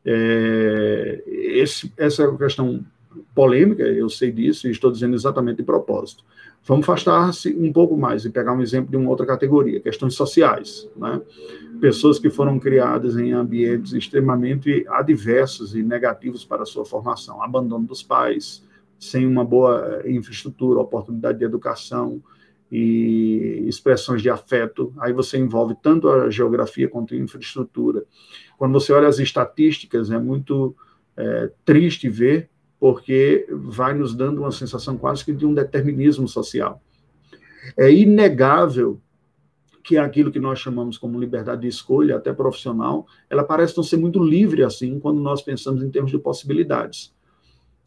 É, esse, essa é uma questão polêmica, eu sei disso, e estou dizendo exatamente de propósito. Vamos afastar-se um pouco mais e pegar um exemplo de uma outra categoria, questões sociais. Né? Pessoas que foram criadas em ambientes extremamente adversos e negativos para a sua formação, abandono dos pais, sem uma boa eh, infraestrutura, oportunidade de educação e expressões de afeto, aí você envolve tanto a geografia quanto a infraestrutura. Quando você olha as estatísticas, é muito é, triste ver, porque vai nos dando uma sensação quase que de um determinismo social. É inegável que aquilo que nós chamamos como liberdade de escolha, até profissional, ela parece não ser muito livre assim quando nós pensamos em termos de possibilidades.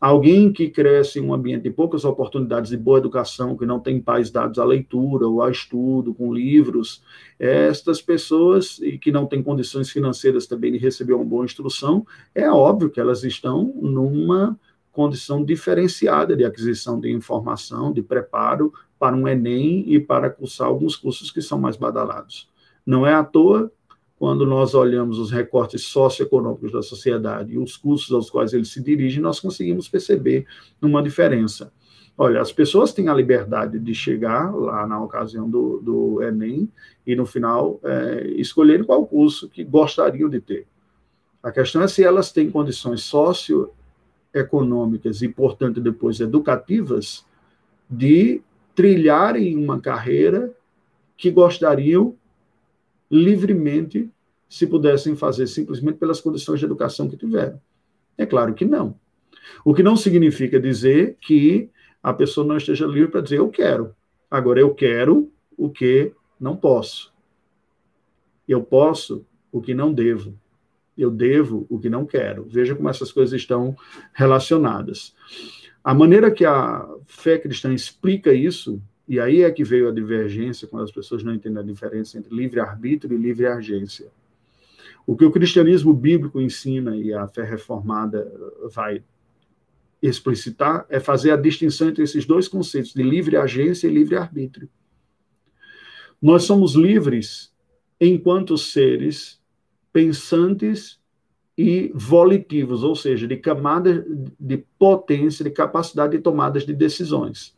Alguém que cresce em um ambiente de poucas oportunidades de boa educação, que não tem pais dados à leitura ou a estudo, com livros, estas pessoas, e que não têm condições financeiras também de receber uma boa instrução, é óbvio que elas estão numa condição diferenciada de aquisição de informação, de preparo para um Enem e para cursar alguns cursos que são mais badalados. Não é à toa quando nós olhamos os recortes socioeconômicos da sociedade e os custos aos quais eles se dirigem, nós conseguimos perceber uma diferença. Olha, as pessoas têm a liberdade de chegar lá na ocasião do, do Enem e, no final, é, escolher qual curso que gostariam de ter. A questão é se elas têm condições socioeconômicas e, portanto, depois educativas, de trilharem uma carreira que gostariam livremente se pudessem fazer simplesmente pelas condições de educação que tiveram. É claro que não. O que não significa dizer que a pessoa não esteja livre para dizer eu quero. Agora, eu quero o que não posso. Eu posso o que não devo. Eu devo o que não quero. Veja como essas coisas estão relacionadas. A maneira que a fé cristã explica isso e aí é que veio a divergência, quando as pessoas não entendem a diferença entre livre-arbítrio e livre-agência. O que o cristianismo bíblico ensina e a fé reformada vai explicitar é fazer a distinção entre esses dois conceitos de livre-agência e livre-arbítrio. Nós somos livres enquanto seres pensantes e volitivos, ou seja, de camada de potência, de capacidade de tomadas de decisões.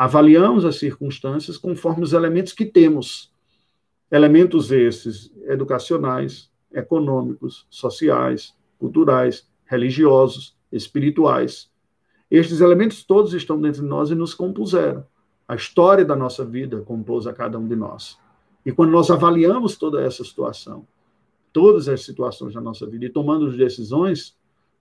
Avaliamos as circunstâncias conforme os elementos que temos. Elementos esses educacionais, econômicos, sociais, culturais, religiosos, espirituais. Estes elementos todos estão dentro de nós e nos compuseram. A história da nossa vida compôs a cada um de nós. E quando nós avaliamos toda essa situação, todas as situações da nossa vida e tomando decisões,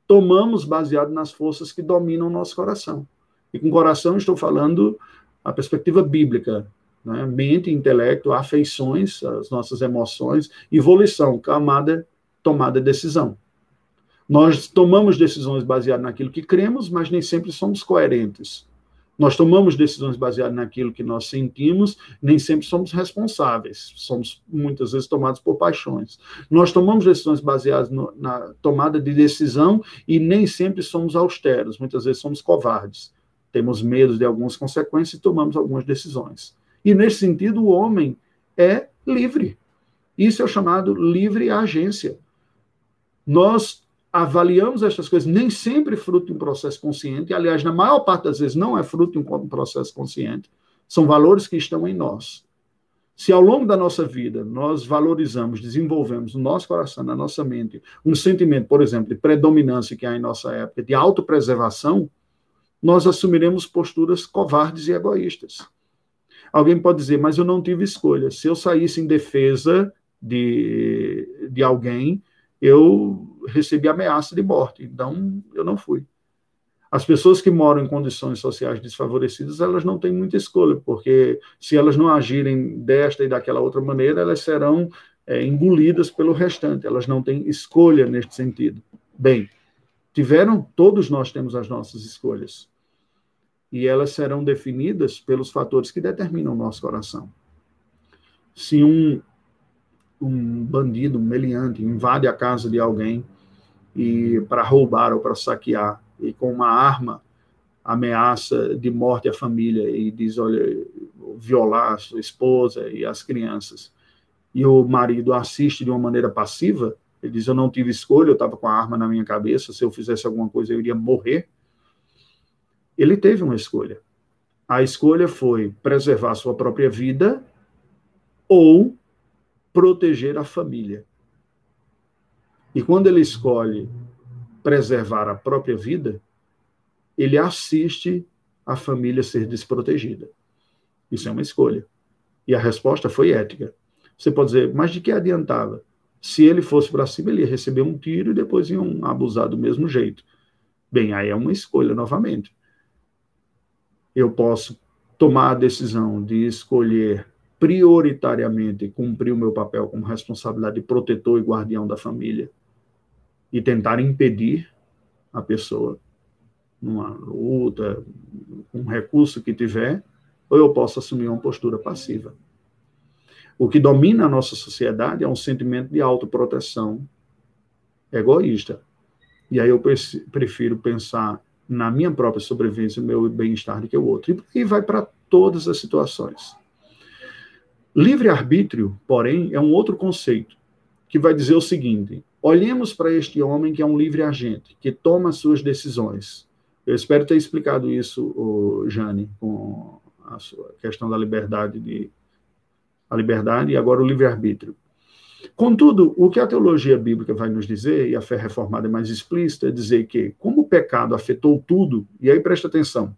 tomamos baseado nas forças que dominam o nosso coração. E com coração estou falando a perspectiva bíblica, né? mente, intelecto, afeições, as nossas emoções e volição, camada, tomada de decisão. Nós tomamos decisões baseadas naquilo que cremos, mas nem sempre somos coerentes. Nós tomamos decisões baseadas naquilo que nós sentimos, nem sempre somos responsáveis, somos muitas vezes tomados por paixões. Nós tomamos decisões baseadas no, na tomada de decisão e nem sempre somos austeros, muitas vezes somos covardes. Temos medo de algumas consequências e tomamos algumas decisões. E nesse sentido, o homem é livre. Isso é o chamado livre agência. Nós avaliamos estas coisas, nem sempre fruto de um processo consciente, aliás, na maior parte das vezes não é fruto de um processo consciente, são valores que estão em nós. Se ao longo da nossa vida nós valorizamos, desenvolvemos no nosso coração, na nossa mente, um sentimento, por exemplo, de predominância que há em nossa época, de autopreservação, nós assumiremos posturas covardes e egoístas. Alguém pode dizer, mas eu não tive escolha. Se eu saísse em defesa de, de alguém, eu recebi ameaça de morte, então eu não fui. As pessoas que moram em condições sociais desfavorecidas, elas não têm muita escolha, porque se elas não agirem desta e daquela outra maneira, elas serão é, engolidas pelo restante, elas não têm escolha neste sentido. Bem, tiveram, todos nós temos as nossas escolhas, e elas serão definidas pelos fatores que determinam o nosso coração. Se um, um bandido, um meliante, invade a casa de alguém e para roubar ou para saquear e com uma arma ameaça de morte à família e diz, olha, violar a sua esposa e as crianças. E o marido assiste de uma maneira passiva, ele diz, eu não tive escolha, eu estava com a arma na minha cabeça, se eu fizesse alguma coisa eu iria morrer. Ele teve uma escolha. A escolha foi preservar sua própria vida ou proteger a família. E quando ele escolhe preservar a própria vida, ele assiste a família ser desprotegida. Isso é uma escolha. E a resposta foi ética. Você pode dizer, mas de que adiantava? Se ele fosse para cima, ele ia receber um tiro e depois iam abusar do mesmo jeito. Bem, aí é uma escolha novamente. Eu posso tomar a decisão de escolher prioritariamente cumprir o meu papel como responsabilidade de protetor e guardião da família e tentar impedir a pessoa numa luta, um recurso que tiver, ou eu posso assumir uma postura passiva. O que domina a nossa sociedade é um sentimento de autoproteção egoísta. E aí eu prefiro pensar na minha própria sobrevivência, no meu bem-estar do que o outro. E vai para todas as situações. Livre-arbítrio, porém, é um outro conceito que vai dizer o seguinte: olhemos para este homem que é um livre agente, que toma suas decisões. Eu espero ter explicado isso, Jane, com a sua questão da liberdade de a liberdade e agora o livre-arbítrio. Contudo, o que a teologia bíblica vai nos dizer, e a fé reformada é mais explícita, é dizer que, como o pecado afetou tudo, e aí presta atenção,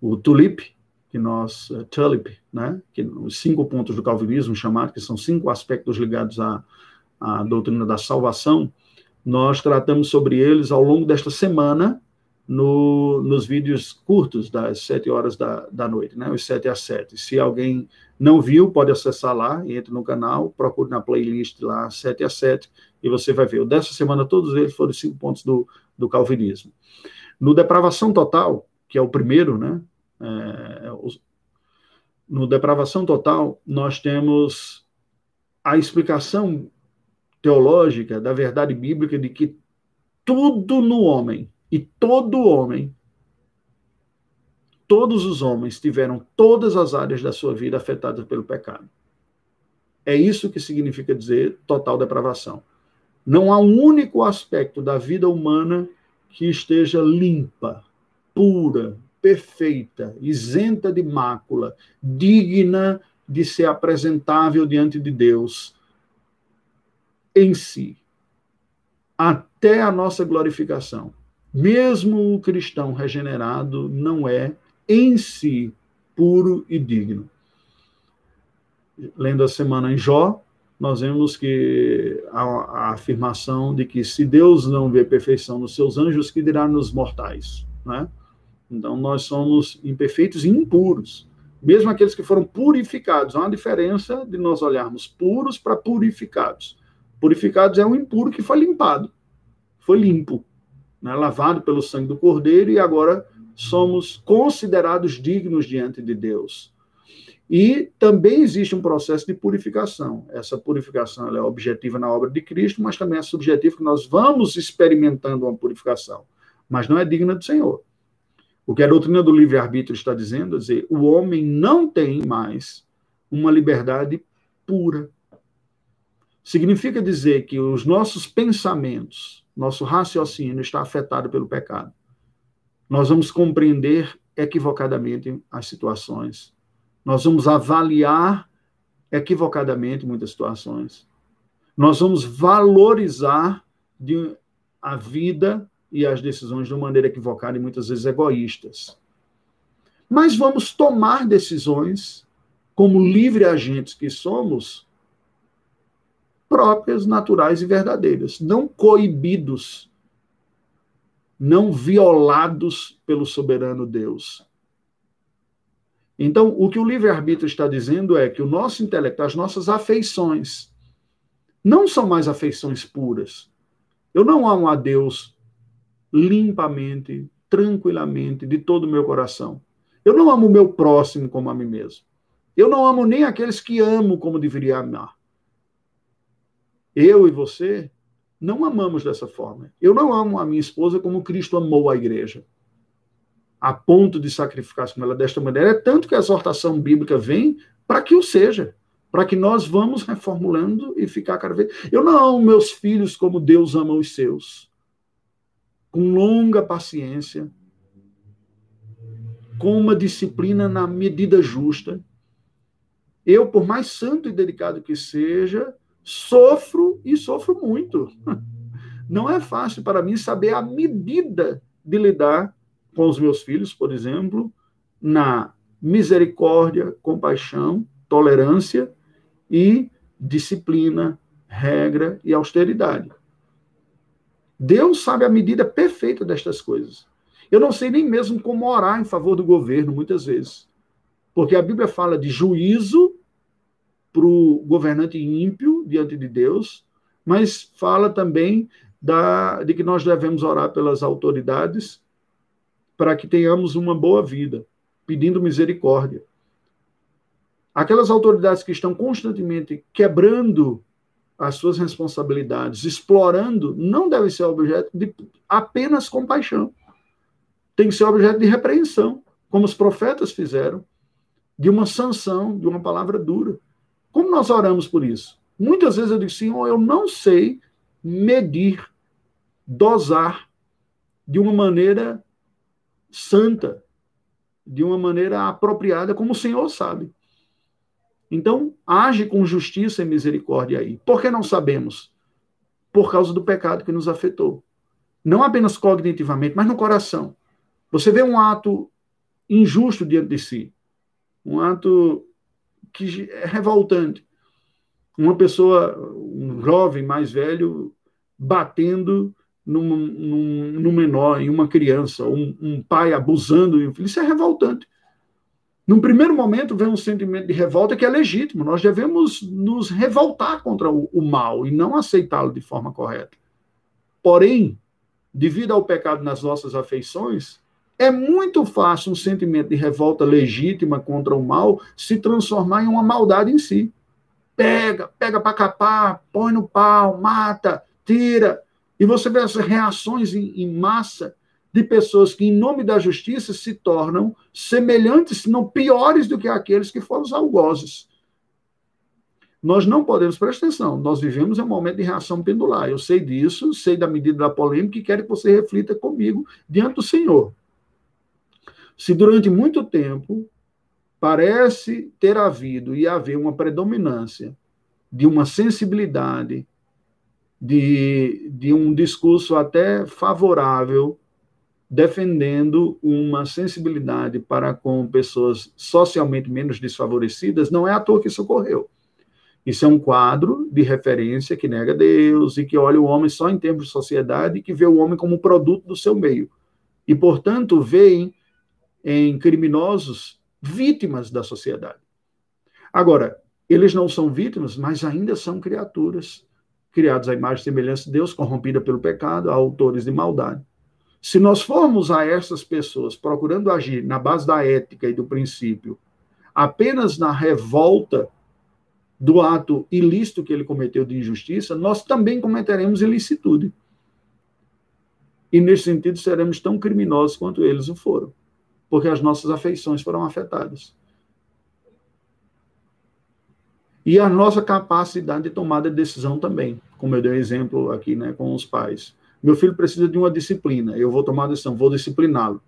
o tulip, que nós, uh, Tulip, né, que os cinco pontos do calvinismo chamado, que são cinco aspectos ligados à, à doutrina da salvação, nós tratamos sobre eles ao longo desta semana no, nos vídeos curtos das sete horas da, da noite, né, os sete às sete. Se alguém não viu, pode acessar lá, entre no canal, procure na playlist lá, sete às sete, e você vai ver. O dessa semana, todos eles foram os cinco pontos do, do calvinismo. No Depravação Total, que é o primeiro, né, é, no Depravação Total, nós temos a explicação teológica da verdade bíblica de que tudo no homem e todo homem, todos os homens tiveram todas as áreas da sua vida afetadas pelo pecado. É isso que significa dizer total depravação. Não há um único aspecto da vida humana que esteja limpa, pura, perfeita, isenta de mácula, digna de ser apresentável diante de Deus em si, até a nossa glorificação. Mesmo o cristão regenerado não é em si puro e digno. Lendo a semana em Jó, nós vemos que a, a, afirmação de que se Deus não vê perfeição nos seus anjos, que dirá nos mortais, né? Então nós somos imperfeitos e impuros, mesmo aqueles que foram purificados. Há uma diferença de nós olharmos puros para purificados. Purificados é um impuro que foi limpado, foi limpo, né? lavado pelo sangue do Cordeiro e agora somos considerados dignos diante de Deus. E também existe um processo de purificação. Essa purificação é objetiva na obra de Cristo, mas também é subjetiva que nós vamos experimentando uma purificação, mas não é digna do Senhor. O que a doutrina do livre-arbítrio está dizendo é dizer, o homem não tem mais uma liberdade pura. Significa dizer que os nossos pensamentos, nosso raciocínio está afetado pelo pecado. Nós vamos compreender equivocadamente as situações nós vamos avaliar equivocadamente muitas situações. Nós vamos valorizar de, a vida e as decisões de uma maneira equivocada e muitas vezes egoístas. Mas vamos tomar decisões como livre agentes que somos, próprias, naturais e verdadeiras, não coibidos, não violados pelo soberano Deus. Então, o que o livre-arbítrio está dizendo é que o nosso intelecto, as nossas afeições, não são mais afeições puras. Eu não amo a Deus limpamente, tranquilamente, de todo o meu coração. Eu não amo o meu próximo como a mim mesmo. Eu não amo nem aqueles que amo como deveria amar. Eu e você não amamos dessa forma. Eu não amo a minha esposa como Cristo amou a igreja a ponto de sacrificar-se com ela desta maneira, é tanto que a exortação bíblica vem para que o seja, para que nós vamos reformulando e ficar cada vez. Eu não amo meus filhos como Deus ama os seus, com longa paciência, com uma disciplina na medida justa. Eu, por mais santo e dedicado que seja, sofro e sofro muito. Não é fácil para mim saber a medida de lidar com os meus filhos, por exemplo, na misericórdia, compaixão, tolerância e disciplina, regra e austeridade. Deus sabe a medida perfeita destas coisas. Eu não sei nem mesmo como orar em favor do governo, muitas vezes. Porque a Bíblia fala de juízo para o governante ímpio diante de Deus, mas fala também da, de que nós devemos orar pelas autoridades para que tenhamos uma boa vida, pedindo misericórdia. Aquelas autoridades que estão constantemente quebrando as suas responsabilidades, explorando, não devem ser objeto de apenas compaixão. Tem que ser objeto de repreensão, como os profetas fizeram, de uma sanção, de uma palavra dura. Como nós oramos por isso? Muitas vezes eu digo, Senhor, eu não sei medir, dosar de uma maneira santa, de uma maneira apropriada, como o Senhor sabe. Então, age com justiça e misericórdia aí. Por que não sabemos? Por causa do pecado que nos afetou. Não apenas cognitivamente, mas no coração. Você vê um ato injusto diante de si, um ato que é revoltante. Uma pessoa, um jovem mais velho, batendo num, num, num menor, em uma criança, um, um pai abusando de um filho, isso é revoltante. Num primeiro momento vem um sentimento de revolta que é legítimo. Nós devemos nos revoltar contra o, o mal e não aceitá-lo de forma correta. Porém, devido ao pecado nas nossas afeições, é muito fácil um sentimento de revolta legítima contra o mal se transformar em uma maldade em si. Pega, pega para capar, põe no pau, mata, tira. E você vê as reações em, em massa de pessoas que, em nome da justiça, se tornam semelhantes, se não piores do que aqueles que foram os algozes. Nós não podemos, prestar atenção, nós vivemos em um momento de reação pendular. Eu sei disso, sei da medida da polêmica e quero que você reflita comigo diante do Senhor. Se durante muito tempo parece ter havido e haver uma predominância de uma sensibilidade de, de um discurso até favorável, defendendo uma sensibilidade para com pessoas socialmente menos desfavorecidas, não é à toa que isso ocorreu. Isso é um quadro de referência que nega Deus e que olha o homem só em termos de sociedade e que vê o homem como produto do seu meio. E, portanto, vê em criminosos vítimas da sociedade. Agora, eles não são vítimas, mas ainda são criaturas criados à imagem e semelhança de Deus, corrompida pelo pecado, autores de maldade. Se nós formos a essas pessoas procurando agir na base da ética e do princípio, apenas na revolta do ato ilícito que ele cometeu de injustiça, nós também cometeremos ilicitude. E, nesse sentido, seremos tão criminosos quanto eles o foram, porque as nossas afeições foram afetadas. E a nossa capacidade de tomada de decisão também, como eu dei um exemplo aqui né, com os pais. Meu filho precisa de uma disciplina, eu vou tomar a decisão, vou discipliná-lo.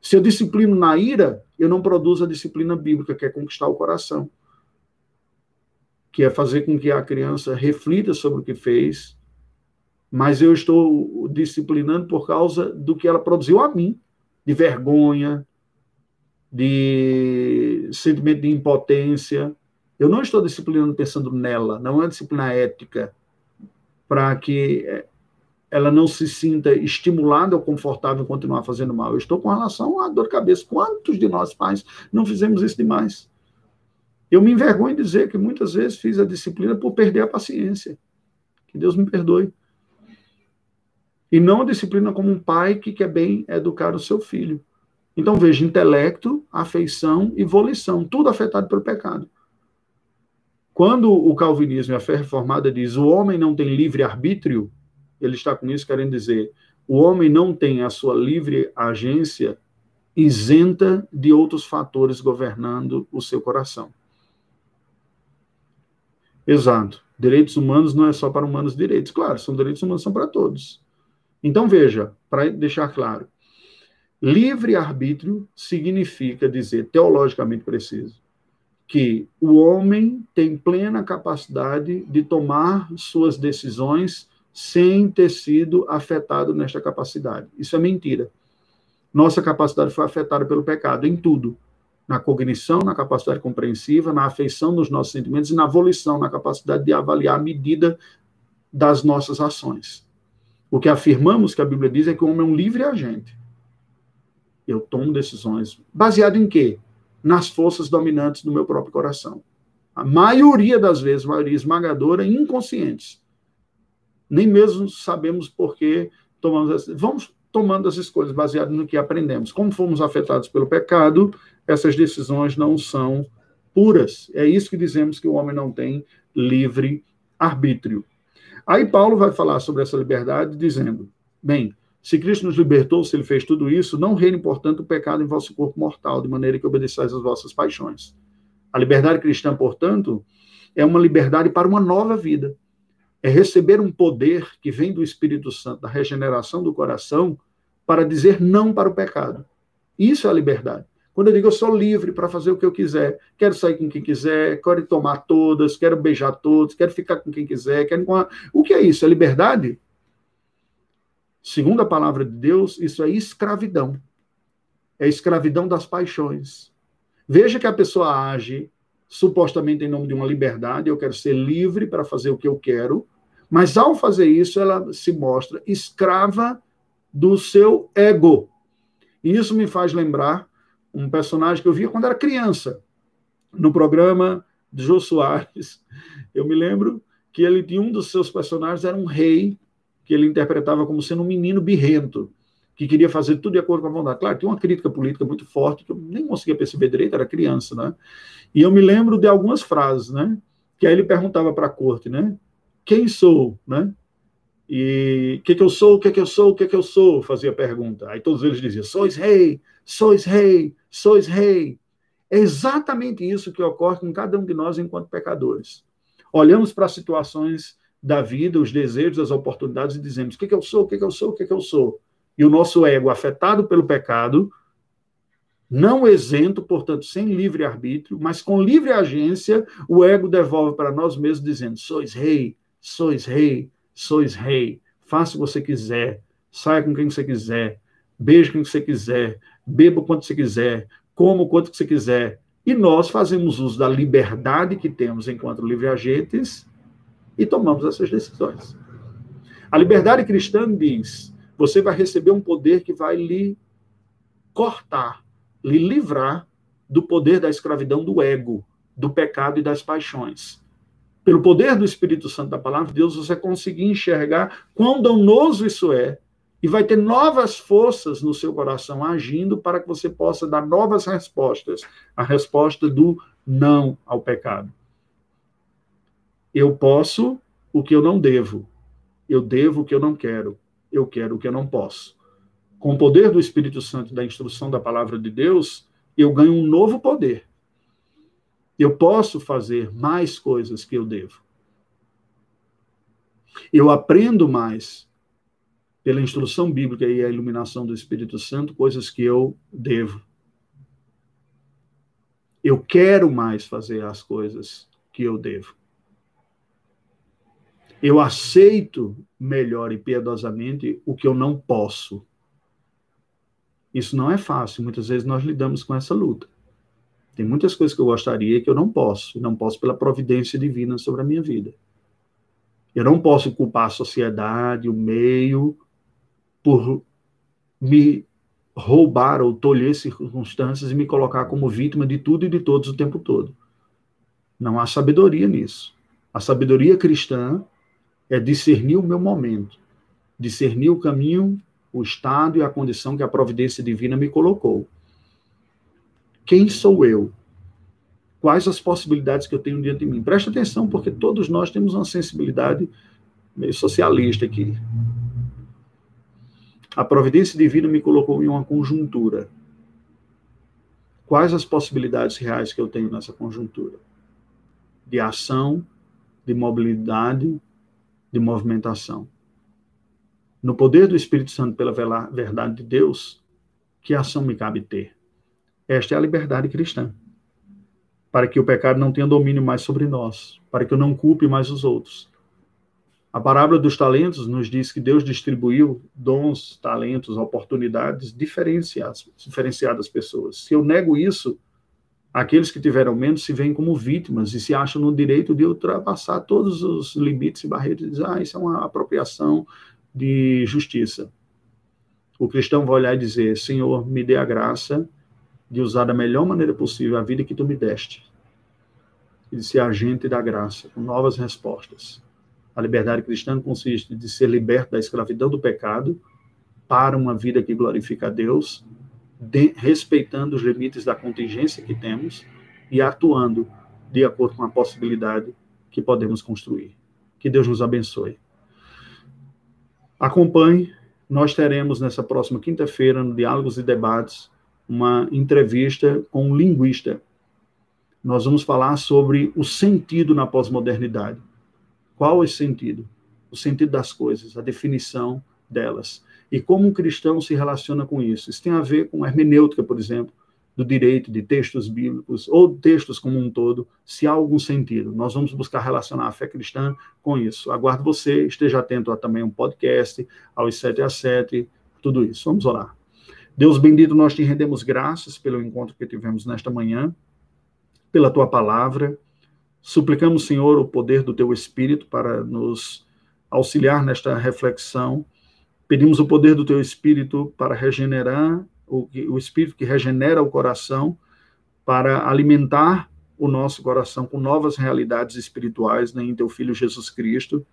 Se eu disciplino na ira, eu não produzo a disciplina bíblica, que é conquistar o coração, que é fazer com que a criança reflita sobre o que fez, mas eu estou disciplinando por causa do que ela produziu a mim, de vergonha, de sentimento de impotência, eu não estou disciplinando pensando nela, não é disciplina ética, para que é, ela não se sinta estimulada ou confortável em continuar fazendo mal. Eu estou com relação à dor de cabeça. Quantos de nós pais não fizemos isso demais? Eu me envergonho de dizer que muitas vezes fiz a disciplina por perder a paciência. Que Deus me perdoe. E não a disciplina como um pai que quer bem educar o seu filho. Então veja, intelecto, afeição e volição, tudo afetado pelo pecado. Quando o calvinismo e a fé reformada diz o homem não tem livre arbítrio, ele está com isso querendo dizer o homem não tem a sua livre agência isenta de outros fatores governando o seu coração. Exato. Direitos humanos não é só para humanos direitos. Claro, são direitos humanos, são para todos. Então, veja, para deixar claro, livre-arbítrio significa dizer, teologicamente preciso, que o homem tem plena capacidade de tomar suas decisões sem ter sido afetado nesta capacidade. Isso é mentira. Nossa capacidade foi afetada pelo pecado em tudo. Na cognição, na capacidade compreensiva, na afeição dos nossos sentimentos e na volição, na capacidade de avaliar a medida das nossas ações. O que afirmamos que a Bíblia diz é que o homem é um livre agente. Eu tomo decisões. Baseado em quê? nas forças dominantes do meu próprio coração. A maioria das vezes, maioria esmagadora, inconscientes. Nem mesmo sabemos por que tomamos as... Vamos tomando as escolhas baseadas no que aprendemos. Como fomos afetados pelo pecado, essas decisões não são puras. É isso que dizemos que o homem não tem livre arbítrio. Aí Paulo vai falar sobre essa liberdade dizendo: bem, se Cristo nos libertou, se ele fez tudo isso, não reine, portanto, o pecado em vosso corpo mortal, de maneira que obedeçais às vossas paixões. A liberdade cristã, portanto, é uma liberdade para uma nova vida. É receber um poder que vem do Espírito Santo, da regeneração do coração, para dizer não para o pecado. Isso é a liberdade. Quando eu digo eu sou livre para fazer o que eu quiser, quero sair com quem quiser, quero tomar todas, quero beijar todos, quero ficar com quem quiser, quero. O que é isso? É liberdade? Segundo a palavra de Deus, isso é escravidão. É escravidão das paixões. Veja que a pessoa age supostamente em nome de uma liberdade, eu quero ser livre para fazer o que eu quero, mas ao fazer isso, ela se mostra escrava do seu ego. E isso me faz lembrar um personagem que eu via quando era criança, no programa de Jô Soares. Eu me lembro que ele tinha um dos seus personagens era um rei que ele interpretava como sendo um menino birrento, que queria fazer tudo de acordo com a vontade. Claro, tinha uma crítica política muito forte, que eu nem conseguia perceber direito, era criança, né? E eu me lembro de algumas frases, né? Que aí ele perguntava para a corte, né? Quem sou, né? E o que, que eu sou, o que, que eu sou, o que, que eu sou? Fazia a pergunta. Aí todos eles diziam: sois rei, sois rei, sois rei. É exatamente isso que ocorre com cada um de nós enquanto pecadores. Olhamos para situações da vida, os desejos, as oportunidades e dizemos: o que, que eu sou, o que, que eu sou, o que, que eu sou. E o nosso ego, afetado pelo pecado, não isento, portanto, sem livre arbítrio, mas com livre agência, o ego devolve para nós mesmos, dizendo: sois rei, sois rei, sois rei, faça o que você quiser, saia com quem você quiser, beije quem você quiser, beba quanto você quiser, coma quanto você quiser. E nós fazemos uso da liberdade que temos enquanto livre-agentes e tomamos essas decisões. A liberdade cristã diz: você vai receber um poder que vai lhe cortar, lhe livrar do poder da escravidão do ego, do pecado e das paixões. Pelo poder do Espírito Santo da palavra de Deus, você conseguir enxergar quão danoso isso é e vai ter novas forças no seu coração agindo para que você possa dar novas respostas. A resposta do não ao pecado. Eu posso o que eu não devo. Eu devo o que eu não quero. Eu quero o que eu não posso. Com o poder do Espírito Santo da instrução da palavra de Deus, eu ganho um novo poder. Eu posso fazer mais coisas que eu devo. Eu aprendo mais pela instrução bíblica e a iluminação do Espírito Santo, coisas que eu devo. Eu quero mais fazer as coisas que eu devo. Eu aceito melhor e piedosamente o que eu não posso. Isso não é fácil, muitas vezes nós lidamos com essa luta. Tem muitas coisas que eu gostaria que eu não posso, não posso pela providência divina sobre a minha vida. Eu não posso culpar a sociedade, o meio, por me roubar ou tolher circunstâncias e me colocar como vítima de tudo e de todos o tempo todo. Não há sabedoria nisso. A sabedoria cristã é discernir o meu momento, discernir o caminho, o estado e a condição que a providência divina me colocou. Quem sou eu? Quais as possibilidades que eu tenho diante de mim? Preste atenção, porque todos nós temos uma sensibilidade meio socialista aqui. A providência divina me colocou em uma conjuntura. Quais as possibilidades reais que eu tenho nessa conjuntura? De ação, de mobilidade, de movimentação. No poder do Espírito Santo, pela verdade de Deus, que ação me cabe ter? Esta é a liberdade cristã. Para que o pecado não tenha domínio mais sobre nós, para que eu não culpe mais os outros. A parábola dos talentos nos diz que Deus distribuiu dons, talentos, oportunidades diferenciadas, diferenciadas pessoas. Se eu nego isso, aqueles que tiveram menos se veem como vítimas e se acham no direito de ultrapassar todos os limites e barreiras e dizer, ah, isso é uma apropriação de justiça. O cristão vai olhar e dizer, Senhor, me dê a graça de usar da melhor maneira possível a vida que tu me deste e de ser agente da graça, com novas respostas. A liberdade cristã consiste de ser liberto da escravidão do pecado para uma vida que glorifica a Deus de, respeitando os limites da contingência que temos e atuando de acordo com a possibilidade que podemos construir. Que Deus nos abençoe. Acompanhe, nós teremos nessa próxima quinta-feira, no Diálogos e Debates, uma entrevista com um linguista. Nós vamos falar sobre o sentido na pós-modernidade. Qual é esse sentido? O sentido das coisas, a definição delas e como um cristão se relaciona com isso. Isso tem a ver com hermenêutica, por exemplo, do direito de textos bíblicos ou textos como um todo, se há algum sentido. Nós vamos buscar relacionar a fé cristã com isso. Aguardo você, esteja atento a também um podcast, aos 7 a 7, tudo isso. Vamos orar. Deus bendito, nós te rendemos graças pelo encontro que tivemos nesta manhã, pela tua palavra. Suplicamos, Senhor, o poder do teu Espírito para nos auxiliar nesta reflexão Pedimos o poder do teu Espírito para regenerar, o, o Espírito que regenera o coração, para alimentar o nosso coração com novas realidades espirituais né, em teu Filho Jesus Cristo,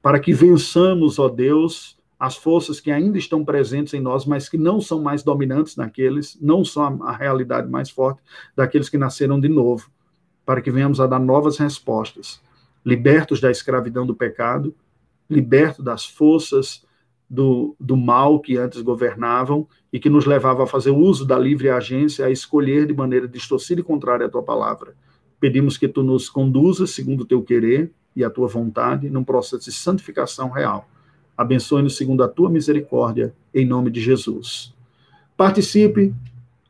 para que vençamos, ó Deus, as forças que ainda estão presentes em nós, mas que não são mais dominantes naqueles, não são a, realidade mais forte daqueles que nasceram de novo, para que venhamos a dar novas respostas, libertos da escravidão do pecado, libertos das forças do, do mal que antes governavam e que nos levava a fazer uso da livre agência, a escolher de maneira distorcida e contrária à tua palavra. Pedimos que tu nos conduzas segundo o teu querer e a tua vontade num processo de santificação real. Abençoe-nos segundo a tua misericórdia, em nome de Jesus. Participe,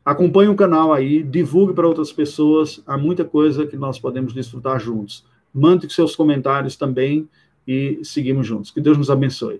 acompanhe o canal aí, divulgue para outras pessoas, há muita coisa que nós podemos desfrutar juntos. Mande seus comentários também e seguimos juntos. Que Deus nos abençoe.